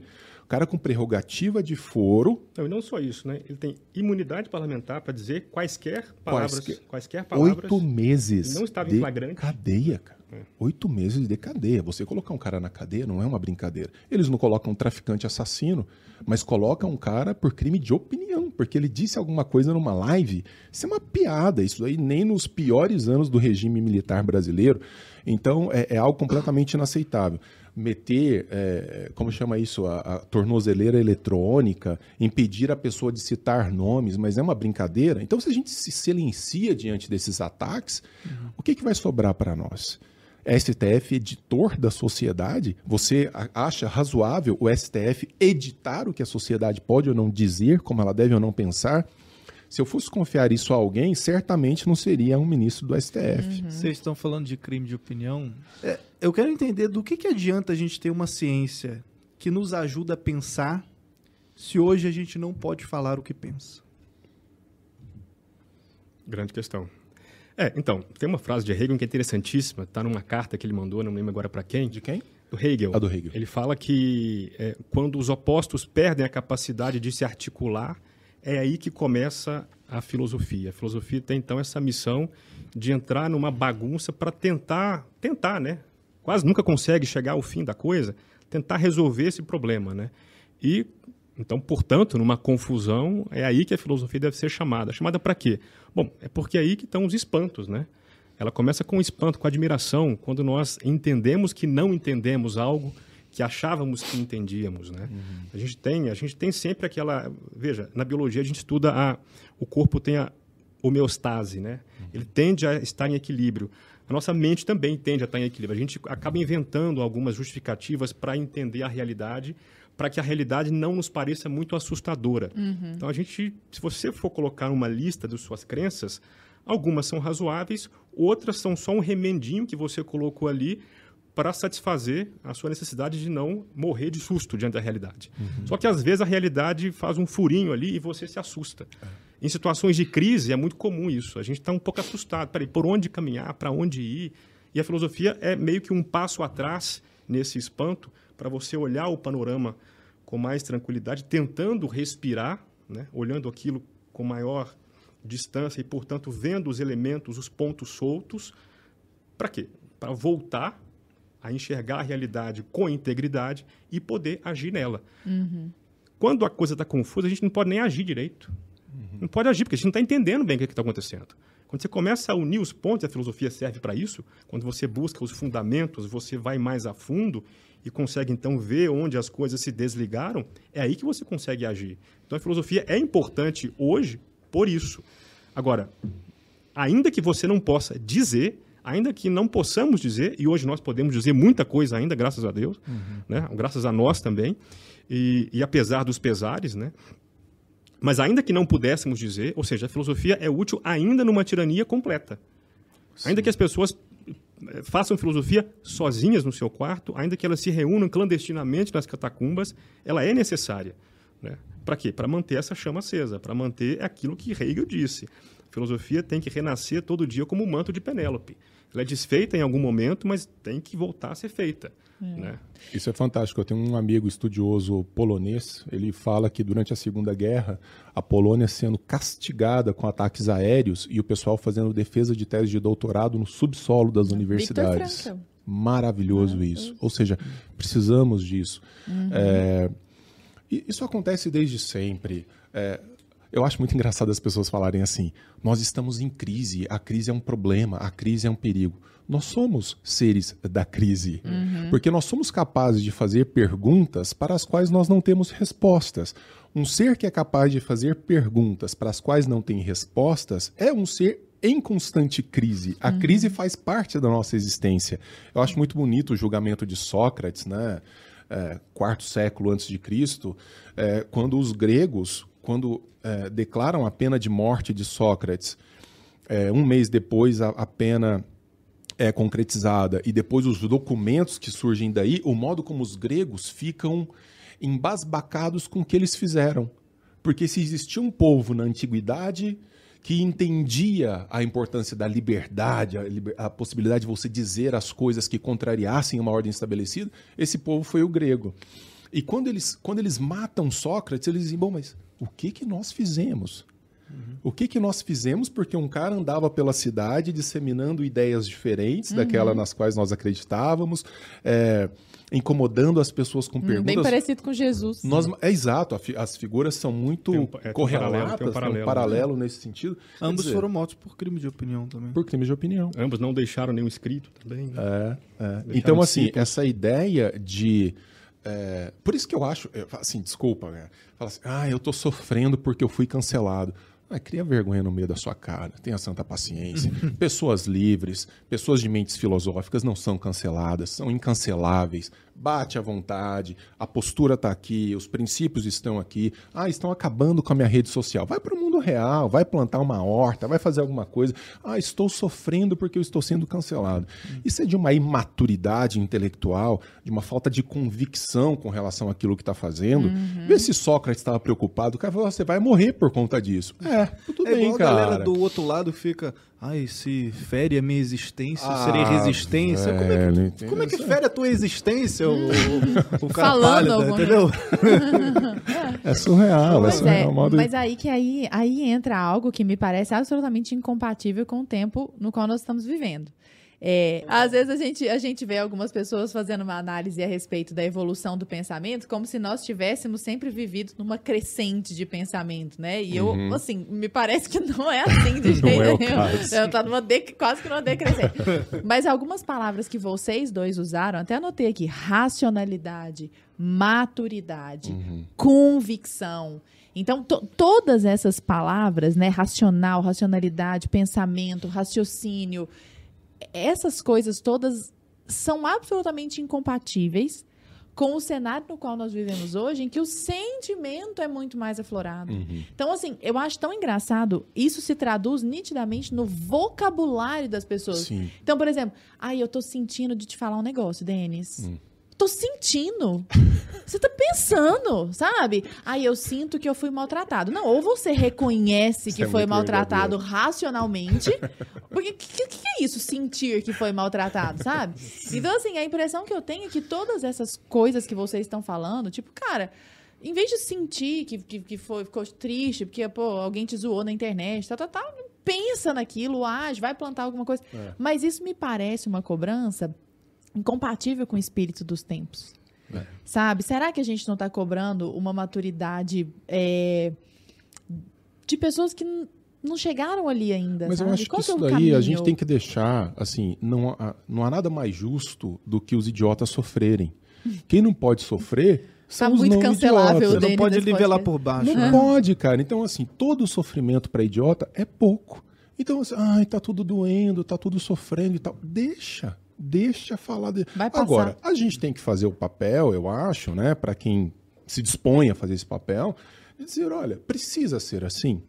cara com prerrogativa de foro. Não, e não só isso, né? Ele tem imunidade parlamentar para dizer quaisquer palavras. Quaisquer, quaisquer palavras. Oito meses. Não estava em flagrante. Cadeia, cara. É. Oito meses de cadeia. Você colocar um cara na cadeia não é uma brincadeira. Eles não colocam um traficante assassino, mas colocam um cara por crime de opinião, porque ele disse alguma coisa numa live. Isso é uma piada. Isso aí nem nos piores anos do regime militar brasileiro. Então é, é algo completamente inaceitável meter, é, como chama isso, a, a, tornozeleira eletrônica, impedir a pessoa de citar nomes, mas é uma brincadeira. Então, se a gente se silencia diante desses ataques, uhum. o que, que vai sobrar para nós? STF editor da sociedade? Você acha razoável o STF editar o que a sociedade pode ou não dizer, como ela deve ou não pensar? Se eu fosse confiar isso a alguém, certamente não seria um ministro do STF. Uhum. Vocês estão falando de crime de opinião. É, eu quero entender do que, que adianta a gente ter uma ciência que nos ajuda a pensar se hoje a gente não pode falar o que pensa. Grande questão. É, então, tem uma frase de Hegel que é interessantíssima, está numa carta que ele mandou, não lembro agora para quem. De quem? Do Hegel. Ah, do Hegel. Ele fala que é, quando os opostos perdem a capacidade de se articular, é aí que começa a filosofia. A filosofia tem então essa missão de entrar numa bagunça para tentar, tentar, né? Quase nunca consegue chegar ao fim da coisa, tentar resolver esse problema, né? E então, portanto, numa confusão, é aí que a filosofia deve ser chamada. Chamada para quê? Bom, é porque é aí que estão os espantos, né? Ela começa com espanto, com admiração, quando nós entendemos que não entendemos algo que achávamos que entendíamos, né? Uhum. A gente tem, a gente tem sempre aquela, veja, na biologia a gente estuda a, o corpo tem a homeostase, né? Uhum. Ele tende a estar em equilíbrio. A nossa mente também tende a estar em equilíbrio. A gente acaba inventando algumas justificativas para entender a realidade, para que a realidade não nos pareça muito assustadora. Uhum. Então a gente, se você for colocar uma lista das suas crenças, Algumas são razoáveis, outras são só um remendinho que você colocou ali para satisfazer a sua necessidade de não morrer de susto diante da realidade. Uhum. Só que às vezes a realidade faz um furinho ali e você se assusta. É. Em situações de crise é muito comum isso. A gente está um pouco assustado. Peraí, por onde caminhar? Para onde ir? E a filosofia é meio que um passo atrás nesse espanto para você olhar o panorama com mais tranquilidade, tentando respirar, né? olhando aquilo com maior distância e, portanto, vendo os elementos, os pontos soltos. Para quê? Para voltar a enxergar a realidade com integridade e poder agir nela. Uhum. Quando a coisa está confusa, a gente não pode nem agir direito. Uhum. Não pode agir, porque a gente não está entendendo bem o que está acontecendo. Quando você começa a unir os pontos, a filosofia serve para isso. Quando você busca os fundamentos, você vai mais a fundo e consegue então ver onde as coisas se desligaram. É aí que você consegue agir. Então a filosofia é importante hoje por isso. Agora, ainda que você não possa dizer, ainda que não possamos dizer, e hoje nós podemos dizer muita coisa ainda, graças a Deus, uhum. né? graças a nós também, e, e apesar dos pesares, né? mas ainda que não pudéssemos dizer, ou seja, a filosofia é útil ainda numa tirania completa. Sim. Ainda que as pessoas façam filosofia sozinhas no seu quarto, ainda que elas se reúnam clandestinamente nas catacumbas, ela é necessária. Né? Para quê? Para manter essa chama acesa, para manter aquilo que Hegel disse. A filosofia tem que renascer todo dia como o manto de Penélope. Ela é desfeita em algum momento, mas tem que voltar a ser feita. É. Né? Isso é fantástico. Eu tenho um amigo estudioso polonês. Ele fala que durante a Segunda Guerra, a Polônia sendo castigada com ataques aéreos e o pessoal fazendo defesa de tese de doutorado no subsolo das universidades. Maravilhoso isso. Ou seja, precisamos disso. Uhum. É, isso acontece desde sempre. É, eu acho muito engraçado as pessoas falarem assim: nós estamos em crise, a crise é um problema, a crise é um perigo. Nós somos seres da crise, uhum. porque nós somos capazes de fazer perguntas para as quais nós não temos respostas. Um ser que é capaz de fazer perguntas para as quais não tem respostas é um ser em constante crise. A uhum. crise faz parte da nossa existência. Eu acho muito bonito o julgamento de Sócrates, né? É, quarto século antes de Cristo, é, quando os gregos, quando é, declaram a pena de morte de Sócrates, é, um mês depois a, a pena é concretizada e depois os documentos que surgem daí, o modo como os gregos ficam embasbacados com o que eles fizeram. Porque se existia um povo na antiguidade que entendia a importância da liberdade, a, liber... a, possibilidade de você dizer as coisas que contrariassem uma ordem estabelecida, esse povo foi o grego. E quando eles, quando eles matam Sócrates, eles dizem: bom, mas o que, que nós fizemos? Uhum. O que, que nós fizemos? Porque um cara andava pela cidade disseminando ideias diferentes uhum. daquela nas quais nós acreditávamos, é, incomodando as pessoas com hum, perguntas. Bem parecido com Jesus. Nós, é exato, as figuras são muito um, é, correlatas, tem um paralelo, um paralelo né? nesse sentido. Ambos dizer, foram mortos por crime de opinião também. Por crime de opinião. Ambos não deixaram nenhum escrito também. Né? É, é. Então, assim, essa ideia de é, por isso que eu acho, assim, desculpa, né? Fala assim, ah, eu tô sofrendo porque eu fui cancelado. Ah, cria vergonha no meio da sua cara, tenha santa paciência. pessoas livres, pessoas de mentes filosóficas não são canceladas, são incanceláveis. Bate à vontade, a postura está aqui, os princípios estão aqui. Ah, estão acabando com a minha rede social. Vai para o mundo real, vai plantar uma horta, vai fazer alguma coisa. Ah, estou sofrendo porque eu estou sendo cancelado. Isso é de uma imaturidade intelectual, de uma falta de convicção com relação àquilo que está fazendo. Uhum. Vê se Sócrates estava preocupado. O cara falou: você vai morrer por conta disso. É, tudo é bem, cara. A galera do outro lado fica. Ai, se fere a minha existência, ah, serei resistência. Como é, que, como é, que, fere a tua existência, o, o cara Falando pálida, entendeu? é surreal, é surreal. É, modo... Mas aí que aí, aí entra algo que me parece absolutamente incompatível com o tempo no qual nós estamos vivendo. É, às vezes a gente, a gente vê algumas pessoas fazendo uma análise a respeito da evolução do pensamento, como se nós tivéssemos sempre vivido numa crescente de pensamento, né? E eu, uhum. assim, me parece que não é assim de jeito é nenhum. Eu tá numa de, quase que numa decrescente. Mas algumas palavras que vocês dois usaram, até anotei aqui: racionalidade, maturidade, uhum. convicção. Então, todas essas palavras, né? Racional, racionalidade, pensamento, raciocínio essas coisas todas são absolutamente incompatíveis com o cenário no qual nós vivemos hoje, em que o sentimento é muito mais aflorado. Uhum. Então, assim, eu acho tão engraçado, isso se traduz nitidamente no vocabulário das pessoas. Sim. Então, por exemplo, ai, eu tô sentindo de te falar um negócio, Denis. Hum. Tô sentindo. Você tá pensando, sabe? Aí eu sinto que eu fui maltratado. Não, ou você reconhece que é foi maltratado racionalmente. Porque o que, que- que é isso, sentir que foi maltratado, sabe? Então, assim, a impressão que eu tenho é que todas essas coisas que vocês estão falando, tipo, cara, em vez de sentir que, que, que foi, ficou triste, porque, pô, alguém te zoou na internet, tal, tal, tal, pensa naquilo, age, vai plantar alguma coisa. É. Mas isso me parece uma cobrança incompatível com o espírito dos tempos. É. Sabe? Será que a gente não está cobrando uma maturidade é, de pessoas que não chegaram ali ainda? Mas eu sabe? acho que Qual isso é daí a caminho? gente tem que deixar, assim, não há, não há nada mais justo do que os idiotas sofrerem. Quem não pode sofrer são Tá os muito não cancelável, idiotas. Você não pode nivelar por baixo. Não né? pode, cara. Então, assim, todo sofrimento para idiota é pouco. Então, assim, ai, tá tudo doendo, tá tudo sofrendo e tal. Deixa, deixa falar. De... Agora, a gente tem que fazer o papel, eu acho, né, para quem se dispõe a fazer esse papel, de dizer, olha, precisa ser assim.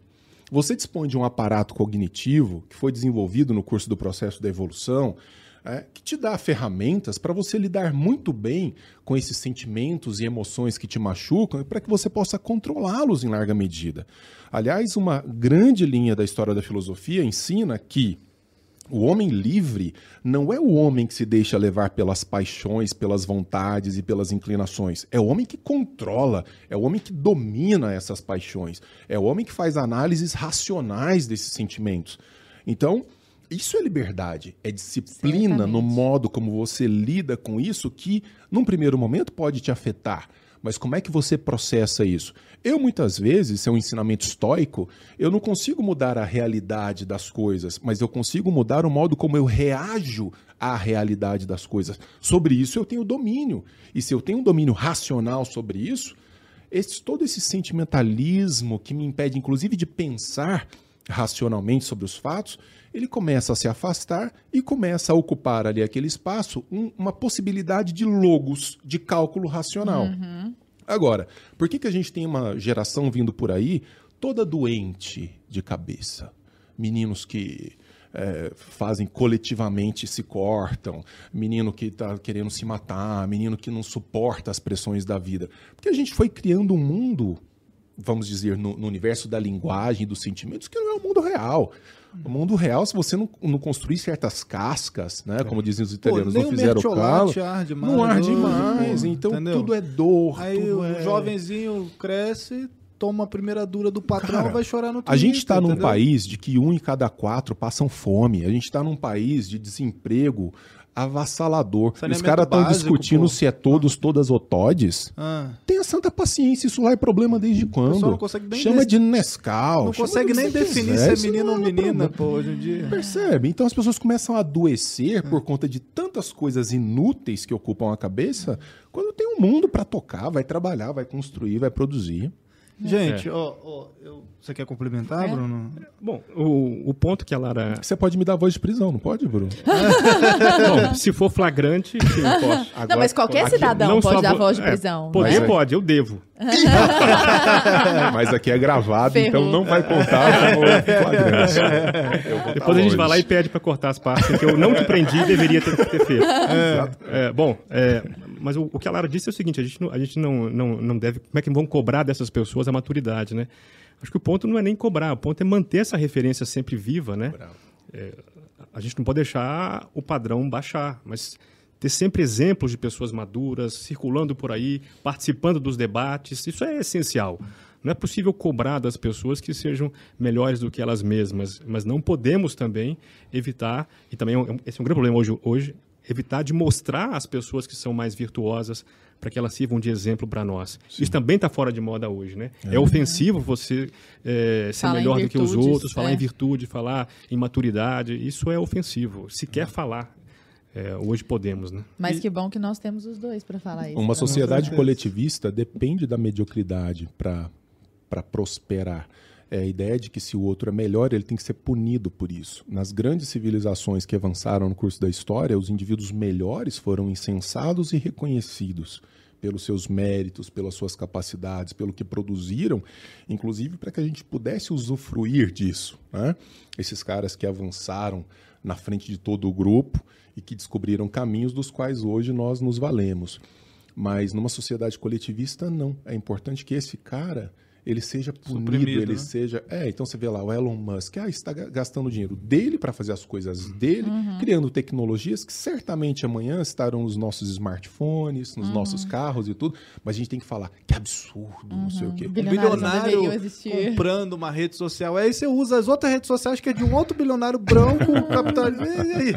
Você dispõe de um aparato cognitivo que foi desenvolvido no curso do processo da evolução, é, que te dá ferramentas para você lidar muito bem com esses sentimentos e emoções que te machucam e para que você possa controlá-los em larga medida. Aliás, uma grande linha da história da filosofia ensina que o homem livre não é o homem que se deixa levar pelas paixões, pelas vontades e pelas inclinações. É o homem que controla, é o homem que domina essas paixões, é o homem que faz análises racionais desses sentimentos. Então, isso é liberdade, é disciplina Certamente. no modo como você lida com isso que, num primeiro momento, pode te afetar. Mas como é que você processa isso? Eu, muitas vezes, é um ensinamento estoico, eu não consigo mudar a realidade das coisas, mas eu consigo mudar o modo como eu reajo à realidade das coisas. Sobre isso eu tenho domínio. E se eu tenho um domínio racional sobre isso, esse, todo esse sentimentalismo que me impede, inclusive, de pensar racionalmente sobre os fatos, ele começa a se afastar e começa a ocupar ali aquele espaço um- uma possibilidade de logos, de cálculo racional. Agora, por que, que a gente tem uma geração vindo por aí toda doente de cabeça? Meninos que eh, fazem coletivamente se cortam, menino que está querendo se matar, menino que não suporta as pressões da vida. Porque a gente foi criando um mundo, vamos dizer, no, no universo da linguagem e dos sentimentos, que não é o mundo real. O mundo real, se você não, não construir certas cascas, né, como dizem os Pô, italianos, nem não o fizeram calo, mertiolate arde mais. não arde mais. pô, Então entendeu? tudo é dor. Aí o é... jovenzinho cresce, toma a primeira dura do patrão Cara, vai chorar no A gente está num país de que um em cada quatro passam fome. A gente está num país de desemprego avassalador. Os caras estão discutindo pô. se é todos, todas ou todes. Ah, Tenha santa paciência, isso lá é problema desde quando? não consegue nem Chama de Nescau. não consegue nem definir quiser, se é menino ou é menina, pô, hoje em dia. Percebe? Então as pessoas começam a adoecer por conta de tantas coisas inúteis que ocupam a cabeça, quando tem um mundo para tocar, vai trabalhar, vai construir, vai produzir. Gente, ó, ó, eu- você quer complementar, É. Bruno? Bom, o, o ponto que a Lara. Você pode me dar voz de prisão, não pode, Bruno? Bom, se for flagrante, sim, posso. Não, mas qualquer Aqui, cidadão não pode dar vo- voz de é, prisão. Poder né? pode, eu devo. Mas aqui é gravado, Ferrou. então não vai contar como flagrante. Depois a gente vai lá e pede para cortar as partes que eu não te prendi e deveria ter, ter feito. É, bom, é, mas o, o que a Lara disse é o seguinte: a gente, não, a gente não, não, não deve. Como é que vão cobrar dessas pessoas a maturidade, né? Acho que o ponto não é nem cobrar, o ponto é manter essa referência sempre viva, né? É, a gente não pode deixar o padrão baixar, mas ter sempre exemplos de pessoas maduras circulando por aí, participando dos debates, isso é essencial. Não é possível cobrar das pessoas que sejam melhores do que elas mesmas, mas não podemos também evitar, e também é um- esse é um grande problema hoje, hoje evitar de mostrar as pessoas que são mais virtuosas para que elas sirvam de exemplo para nós. Isso também está fora de moda hoje, né? É, ofensivo você é, ser Falar melhor do que os outros, falar é. em virtude, falar em maturidade. Isso é ofensivo. Se quer falar, é, hoje podemos, né? Mas que bom que nós temos os dois pra falar isso. Uma sociedade certeza. coletivista depende da mediocridade para prosperar. É a ideia de que se o outro é melhor, ele tem que ser punido por isso. Nas grandes civilizações que avançaram no curso da história, os indivíduos melhores foram incensados e reconhecidos. pelos seus méritos, pelas suas capacidades, pelo que produziram, inclusive para que a gente pudesse usufruir disso. Né? Esses caras que avançaram na frente de todo o grupo e que descobriram caminhos dos quais hoje nós nos valemos. Mas numa sociedade coletivista, não. É importante que esse cara ele seja punido, Suprimido, ele né? seja. É, então você vê lá o Elon Musk, ah, está gastando o dinheiro dele para fazer as coisas dele, uhum. criando tecnologias que certamente amanhã estarão nos nossos smartphones, nos uhum. nossos carros e tudo, mas a gente tem que falar que absurdo, uhum. não sei o quê. Um bilionário comprando uma rede social, aí você usa as outras redes sociais que é de um outro bilionário branco, capital. E aí?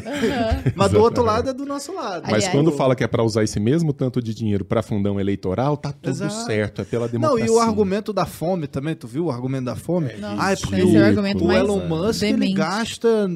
Mas do outro lado é do nosso lado. Mas Aliás, quando fala que é para usar esse mesmo tanto de dinheiro para fundão eleitoral, tá tudo Exato. certo, é pela democracia. Não, e o argumento da fome também, tu viu o argumento da fome? Não, ah, é porque o, é o, Elon Musk ele gasta,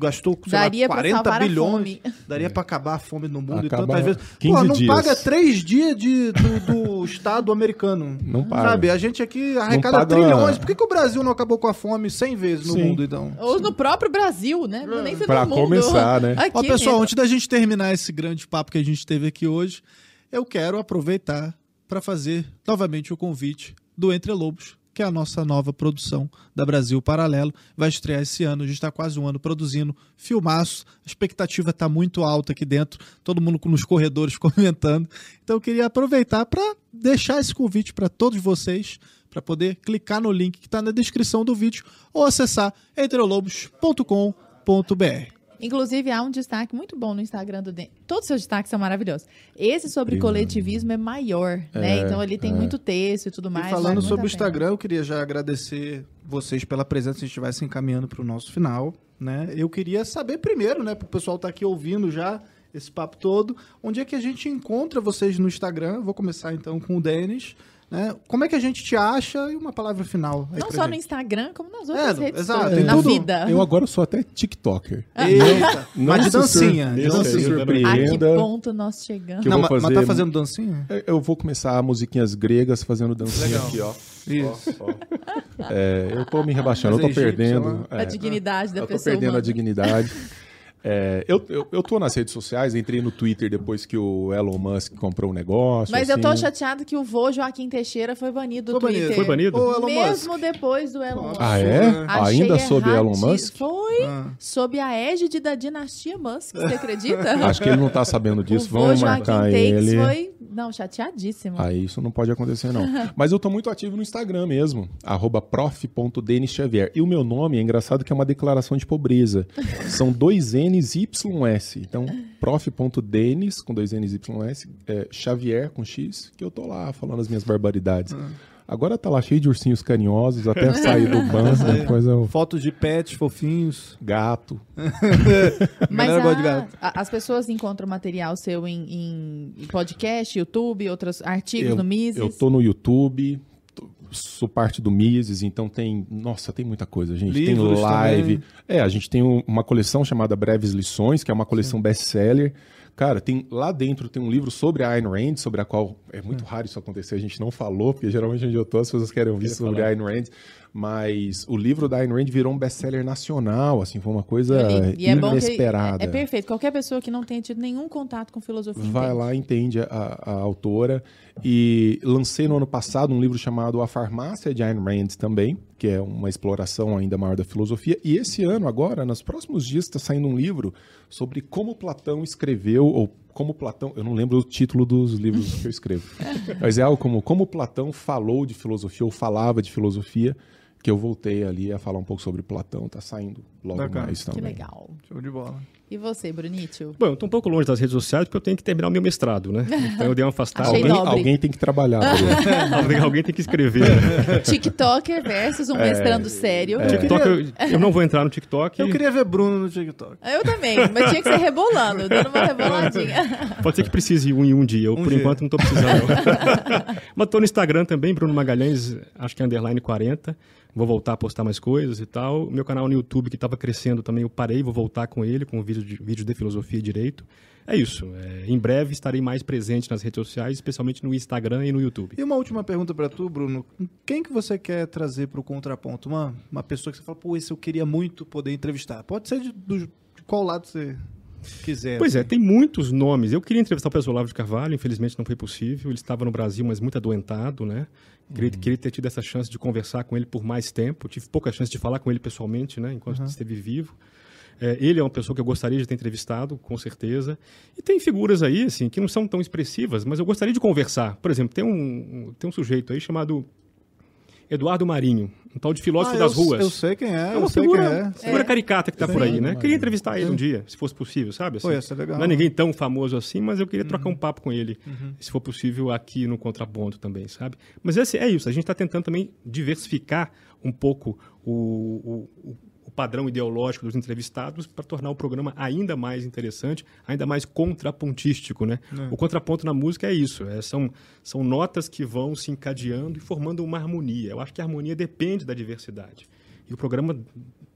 gastou daria lá, 40 bilhões, daria é. para acabar a fome no mundo Acaba e tantas vezes. Pô, não dias. paga três dias de, do, do Estado americano. Não paga. Sabe, a gente aqui arrecada paga... trilhões. Por que, que o Brasil não acabou com a fome 100 vezes no Sim. mundo, então? Ou no próprio Brasil, né? Não nem Pra começar, né? Aqui Ó, pessoal, mesmo. antes da gente terminar esse grande papo que a gente teve aqui hoje, eu quero aproveitar para fazer novamente o convite do Entre Lobos, que é a nossa nova produção da Brasil Paralelo. Vai estrear esse ano, a gente está quase um ano produzindo filmaço. A expectativa está muito alta aqui dentro, todo mundo nos corredores comentando. Então eu queria aproveitar para deixar esse convite para todos vocês, para poder clicar no link que está na descrição do vídeo ou acessar entrelobos.com.br. Inclusive, há um destaque muito bom no Instagram do Den. Todos os seus destaques são maravilhosos. Esse sobre Obrigado. coletivismo é maior, né? é, né? Então ele tem é. muito texto e tudo mais. E falando sobre o Instagram, eu queria já agradecer vocês pela presença, se estivesse encaminhando para o nosso final, né? Eu queria saber primeiro, né, para o pessoal estar tá aqui ouvindo já esse papo todo, onde é que a gente encontra vocês no Instagram? Vou começar então com o Denis. Né? Como é que a gente te acha? E uma palavra final. Não só gente. no Instagram, como nas outras é, redes exato, sociais. na tudo. vida. Eu agora sou até TikToker. Ah. Eita, não, mas de dancinha. De dancinha. A que ponto nós chegamos? Não, fazer... Mas tá fazendo dancinha? Eu vou começar musiquinhas gregas fazendo dancinha Legal. aqui, ó. Isso. Ó, ó. É, eu tô me rebaixando, eu tô perdendo. É, a dignidade da eu pessoa. Eu tô perdendo humana. a dignidade. É, eu, eu, eu tô nas redes sociais, entrei no Twitter depois que o Elon Musk comprou o um negócio. Mas assim. eu tô chateado que o vô Joaquim Teixeira foi banido do foi Twitter. Foi banido? Ô, Mesmo Musk. depois do Elon Musk. Ah, é? Achei Ainda sob Elon Musk? Foi ah. sob a égide da dinastia Musk, você acredita? Acho que ele não tá sabendo disso, o vamos marcar ele. foi, não, chateadíssimo. Aí isso não pode acontecer não. Mas eu tô muito ativo no Instagram mesmo, prof.denisxavier. E o meu nome é engraçado que é uma declaração de pobreza. São dois N's e YS. Então, prof.denis, com dois N's y s, é, Xavier, com X, que eu tô lá falando as minhas barbaridades. Ah. Agora tá lá cheio de ursinhos carinhosos, até sair do banco, depois eu... Fotos de pets fofinhos. Gato. Mas a, a, as pessoas encontram material seu em, em podcast, YouTube, outros artigos eu, no Mises? Eu tô no YouTube, sou parte do Mises, então tem. Nossa, tem muita coisa. A gente Livros tem live. Também. É, a gente tem uma coleção chamada Breves Lições, que é uma coleção best-seller. Cara, tem lá dentro tem um livro sobre a Ayn Rand, sobre a qual é muito raro isso acontecer, a gente não falou, porque geralmente onde eu tô as pessoas querem ouvir sobre falar. a Ayn Rand mas o livro da Ayn Rand virou um best-seller nacional, assim, foi uma coisa é inesperada. É, é, perfeito. Qualquer pessoa que não tenha tido nenhum contato com filosofia vai entende. lá entende a, a, autora e lancei no ano passado um livro chamado A Farmácia de Ayn Rand também, que é uma exploração ainda maior da filosofia. E esse ano agora, nos próximos dias, está saindo um livro sobre como Platão escreveu ou como Platão, eu não lembro o título dos livros que eu escrevo, mas é algo como como Platão falou de filosofia ou falava de filosofia que eu voltei ali a falar um pouco sobre Platão, tá saindo logo Bacana. mais também. Que legal. Show de bola. E você, Brunítio? Bom, eu tô um pouco longe das redes sociais porque eu tenho que terminar o meu mestrado, né? Então eu dei uma afastada. alguém, alguém, tem que trabalhar. alguém, alguém, tem que escrever. Né? TikToker versus um é, mestrando sério. É. TikTok, eu, eu, não vou entrar no TikTok. Eu queria ver Bruno no TikTok. Eu também, mas tinha que ser rebolando, dando uma reboladinha. Pode ser que precise um em um dia. Eu, um por dia. enquanto, não tô precisando. mas tô no Instagram também, Bruno Magalhães, acho que é underline 40 vou voltar a postar mais coisas e tal. Meu canal no YouTube, que estava crescendo também, eu parei, vou voltar com ele, com vídeos de, vídeo de filosofia e direito. É isso. É, em breve estarei mais presente nas redes sociais, especialmente no Instagram e no YouTube. E uma última pergunta para tu, Bruno. Quem que você quer trazer para o contraponto? Uma, uma pessoa que você fala, pô, esse eu queria muito poder entrevistar. Pode ser de, do, de qual lado você quiser. Pois é, tem muitos nomes. Eu queria entrevistar o professor Olavo de Carvalho, infelizmente não foi possível. Ele estava no Brasil, mas muito adoentado, né? Queria, queria ter tido essa chance de conversar com ele por mais tempo. tive pouca chance de falar com ele pessoalmente, né? Enquanto esteve vivo. É, ele é uma pessoa que eu gostaria de ter entrevistado, com certeza. E tem figuras aí, assim, que não são tão expressivas, mas eu gostaria de conversar. Por exemplo, tem um, tem um sujeito aí chamado Eduardo Marinho, um tal de filósofo Ah, das eu, ruas. Eu sei quem é, É uma figura, é. figura caricata que está por aí, né? Queria entrevistar ele um dia, se fosse possível, sabe? Assim, Pô, ia ser legal. Não é ninguém tão famoso assim, mas eu queria trocar Uhum. um papo com ele, se for possível, aqui no Contraponto também, sabe? Mas esse, é isso, a gente está tentando também diversificar um pouco o- o padrão ideológico dos entrevistados para tornar o programa ainda mais interessante, ainda mais contrapontístico, né? O contraponto na música é isso, é, são, são notas que vão se encadeando e formando uma harmonia. Eu acho que a harmonia depende da diversidade. E o programa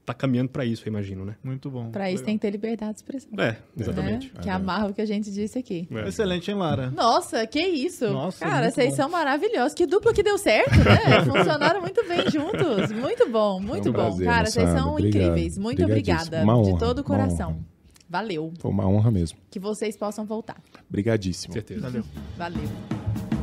está caminhando para isso, eu imagino, né? Muito bom. Pra isso tem que ter liberdade de expressão. É, exatamente. Né? Que amarra o que a gente disse aqui. É. Excelente, hein, Lara? Nossa, que isso! Nossa, Cara, vocês bom. são maravilhosos. Que dupla que deu certo, né? Funcionaram muito bem juntos. Muito bom, muito Foi um bom. prazer, Cara, vocês são Obrigado. incríveis. Muito obrigada. Uma de honra, todo o coração. Valeu. Foi uma honra mesmo. Que vocês possam voltar. Obrigadíssimo. certeza. Valeu. Valeu.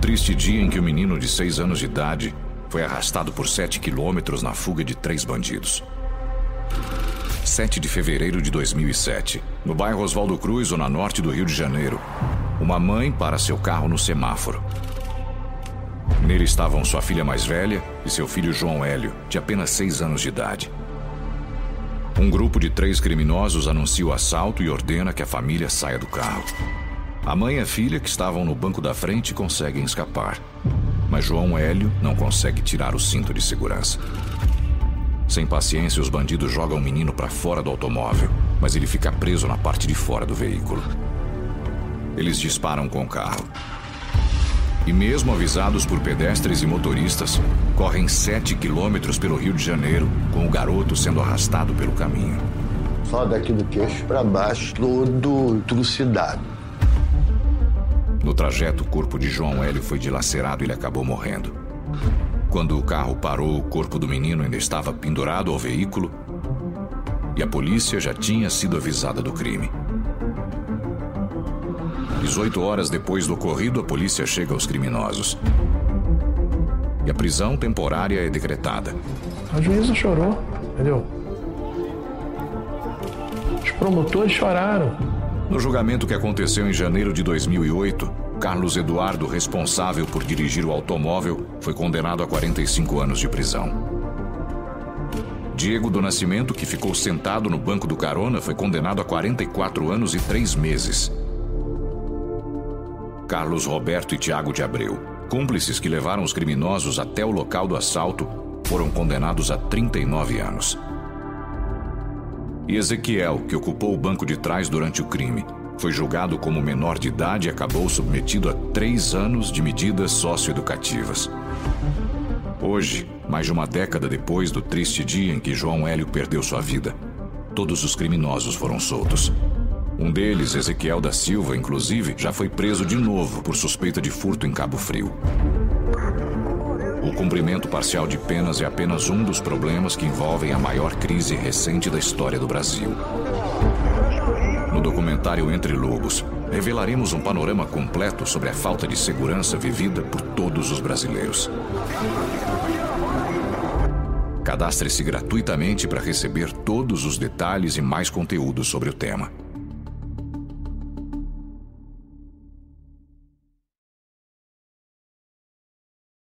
Triste dia em que o menino de seis anos de idade foi arrastado por sete quilômetros na fuga de três bandidos. 7 de fevereiro de 2007, no bairro Oswaldo Cruz, zona norte do Rio de Janeiro. Uma mãe para seu carro no semáforo. Nele estavam sua filha mais velha e seu filho João Hélio, de apenas seis anos de idade. Um grupo de três criminosos anuncia o assalto e ordena que a família saia do carro. A mãe e a filha, que estavam no banco da frente, conseguem escapar. Mas João Hélio não consegue tirar o cinto de segurança. Sem paciência, os bandidos jogam o menino para fora do automóvel, mas ele fica preso na parte de fora do veículo. Eles disparam com o carro. E mesmo avisados por pedestres e motoristas, correm 7 quilômetros pelo Rio de Janeiro, com o garoto sendo arrastado pelo caminho. Só daqui do queixo pra baixo, todo trucidado. No trajeto, o corpo de João Hélio foi dilacerado e ele acabou morrendo. Quando o carro parou, o corpo do menino ainda estava pendurado ao veículo e a polícia já tinha sido avisada do crime. 18 horas depois do ocorrido, a polícia chega aos criminosos. E a prisão temporária é decretada. A juíza chorou, entendeu? Os promotores choraram. No julgamento que aconteceu em janeiro de 2008, Carlos Eduardo, responsável por dirigir o automóvel, foi condenado a 45 anos de prisão. Diego do Nascimento, que ficou sentado no banco do carona, foi condenado a 44 anos e 3 meses. Carlos Roberto e Tiago de Abreu, cúmplices que levaram os criminosos até o local do assalto, foram condenados a 39 anos. E Ezequiel, que ocupou o banco de trás durante o crime, foi julgado como menor de idade e acabou submetido a três anos de medidas socioeducativas. Hoje, mais de uma década depois do triste dia em que João Hélio perdeu sua vida, todos os criminosos foram soltos. Um deles, Ezequiel da Silva, inclusive, já foi preso de novo por suspeita de furto em Cabo Frio. O cumprimento parcial de penas é apenas um dos problemas que envolvem a maior crise recente da história do Brasil. No documentário Entre Lobos, revelaremos um panorama completo sobre a falta de segurança vivida por todos os brasileiros. Cadastre-se gratuitamente para receber todos os detalhes e mais conteúdos sobre o tema.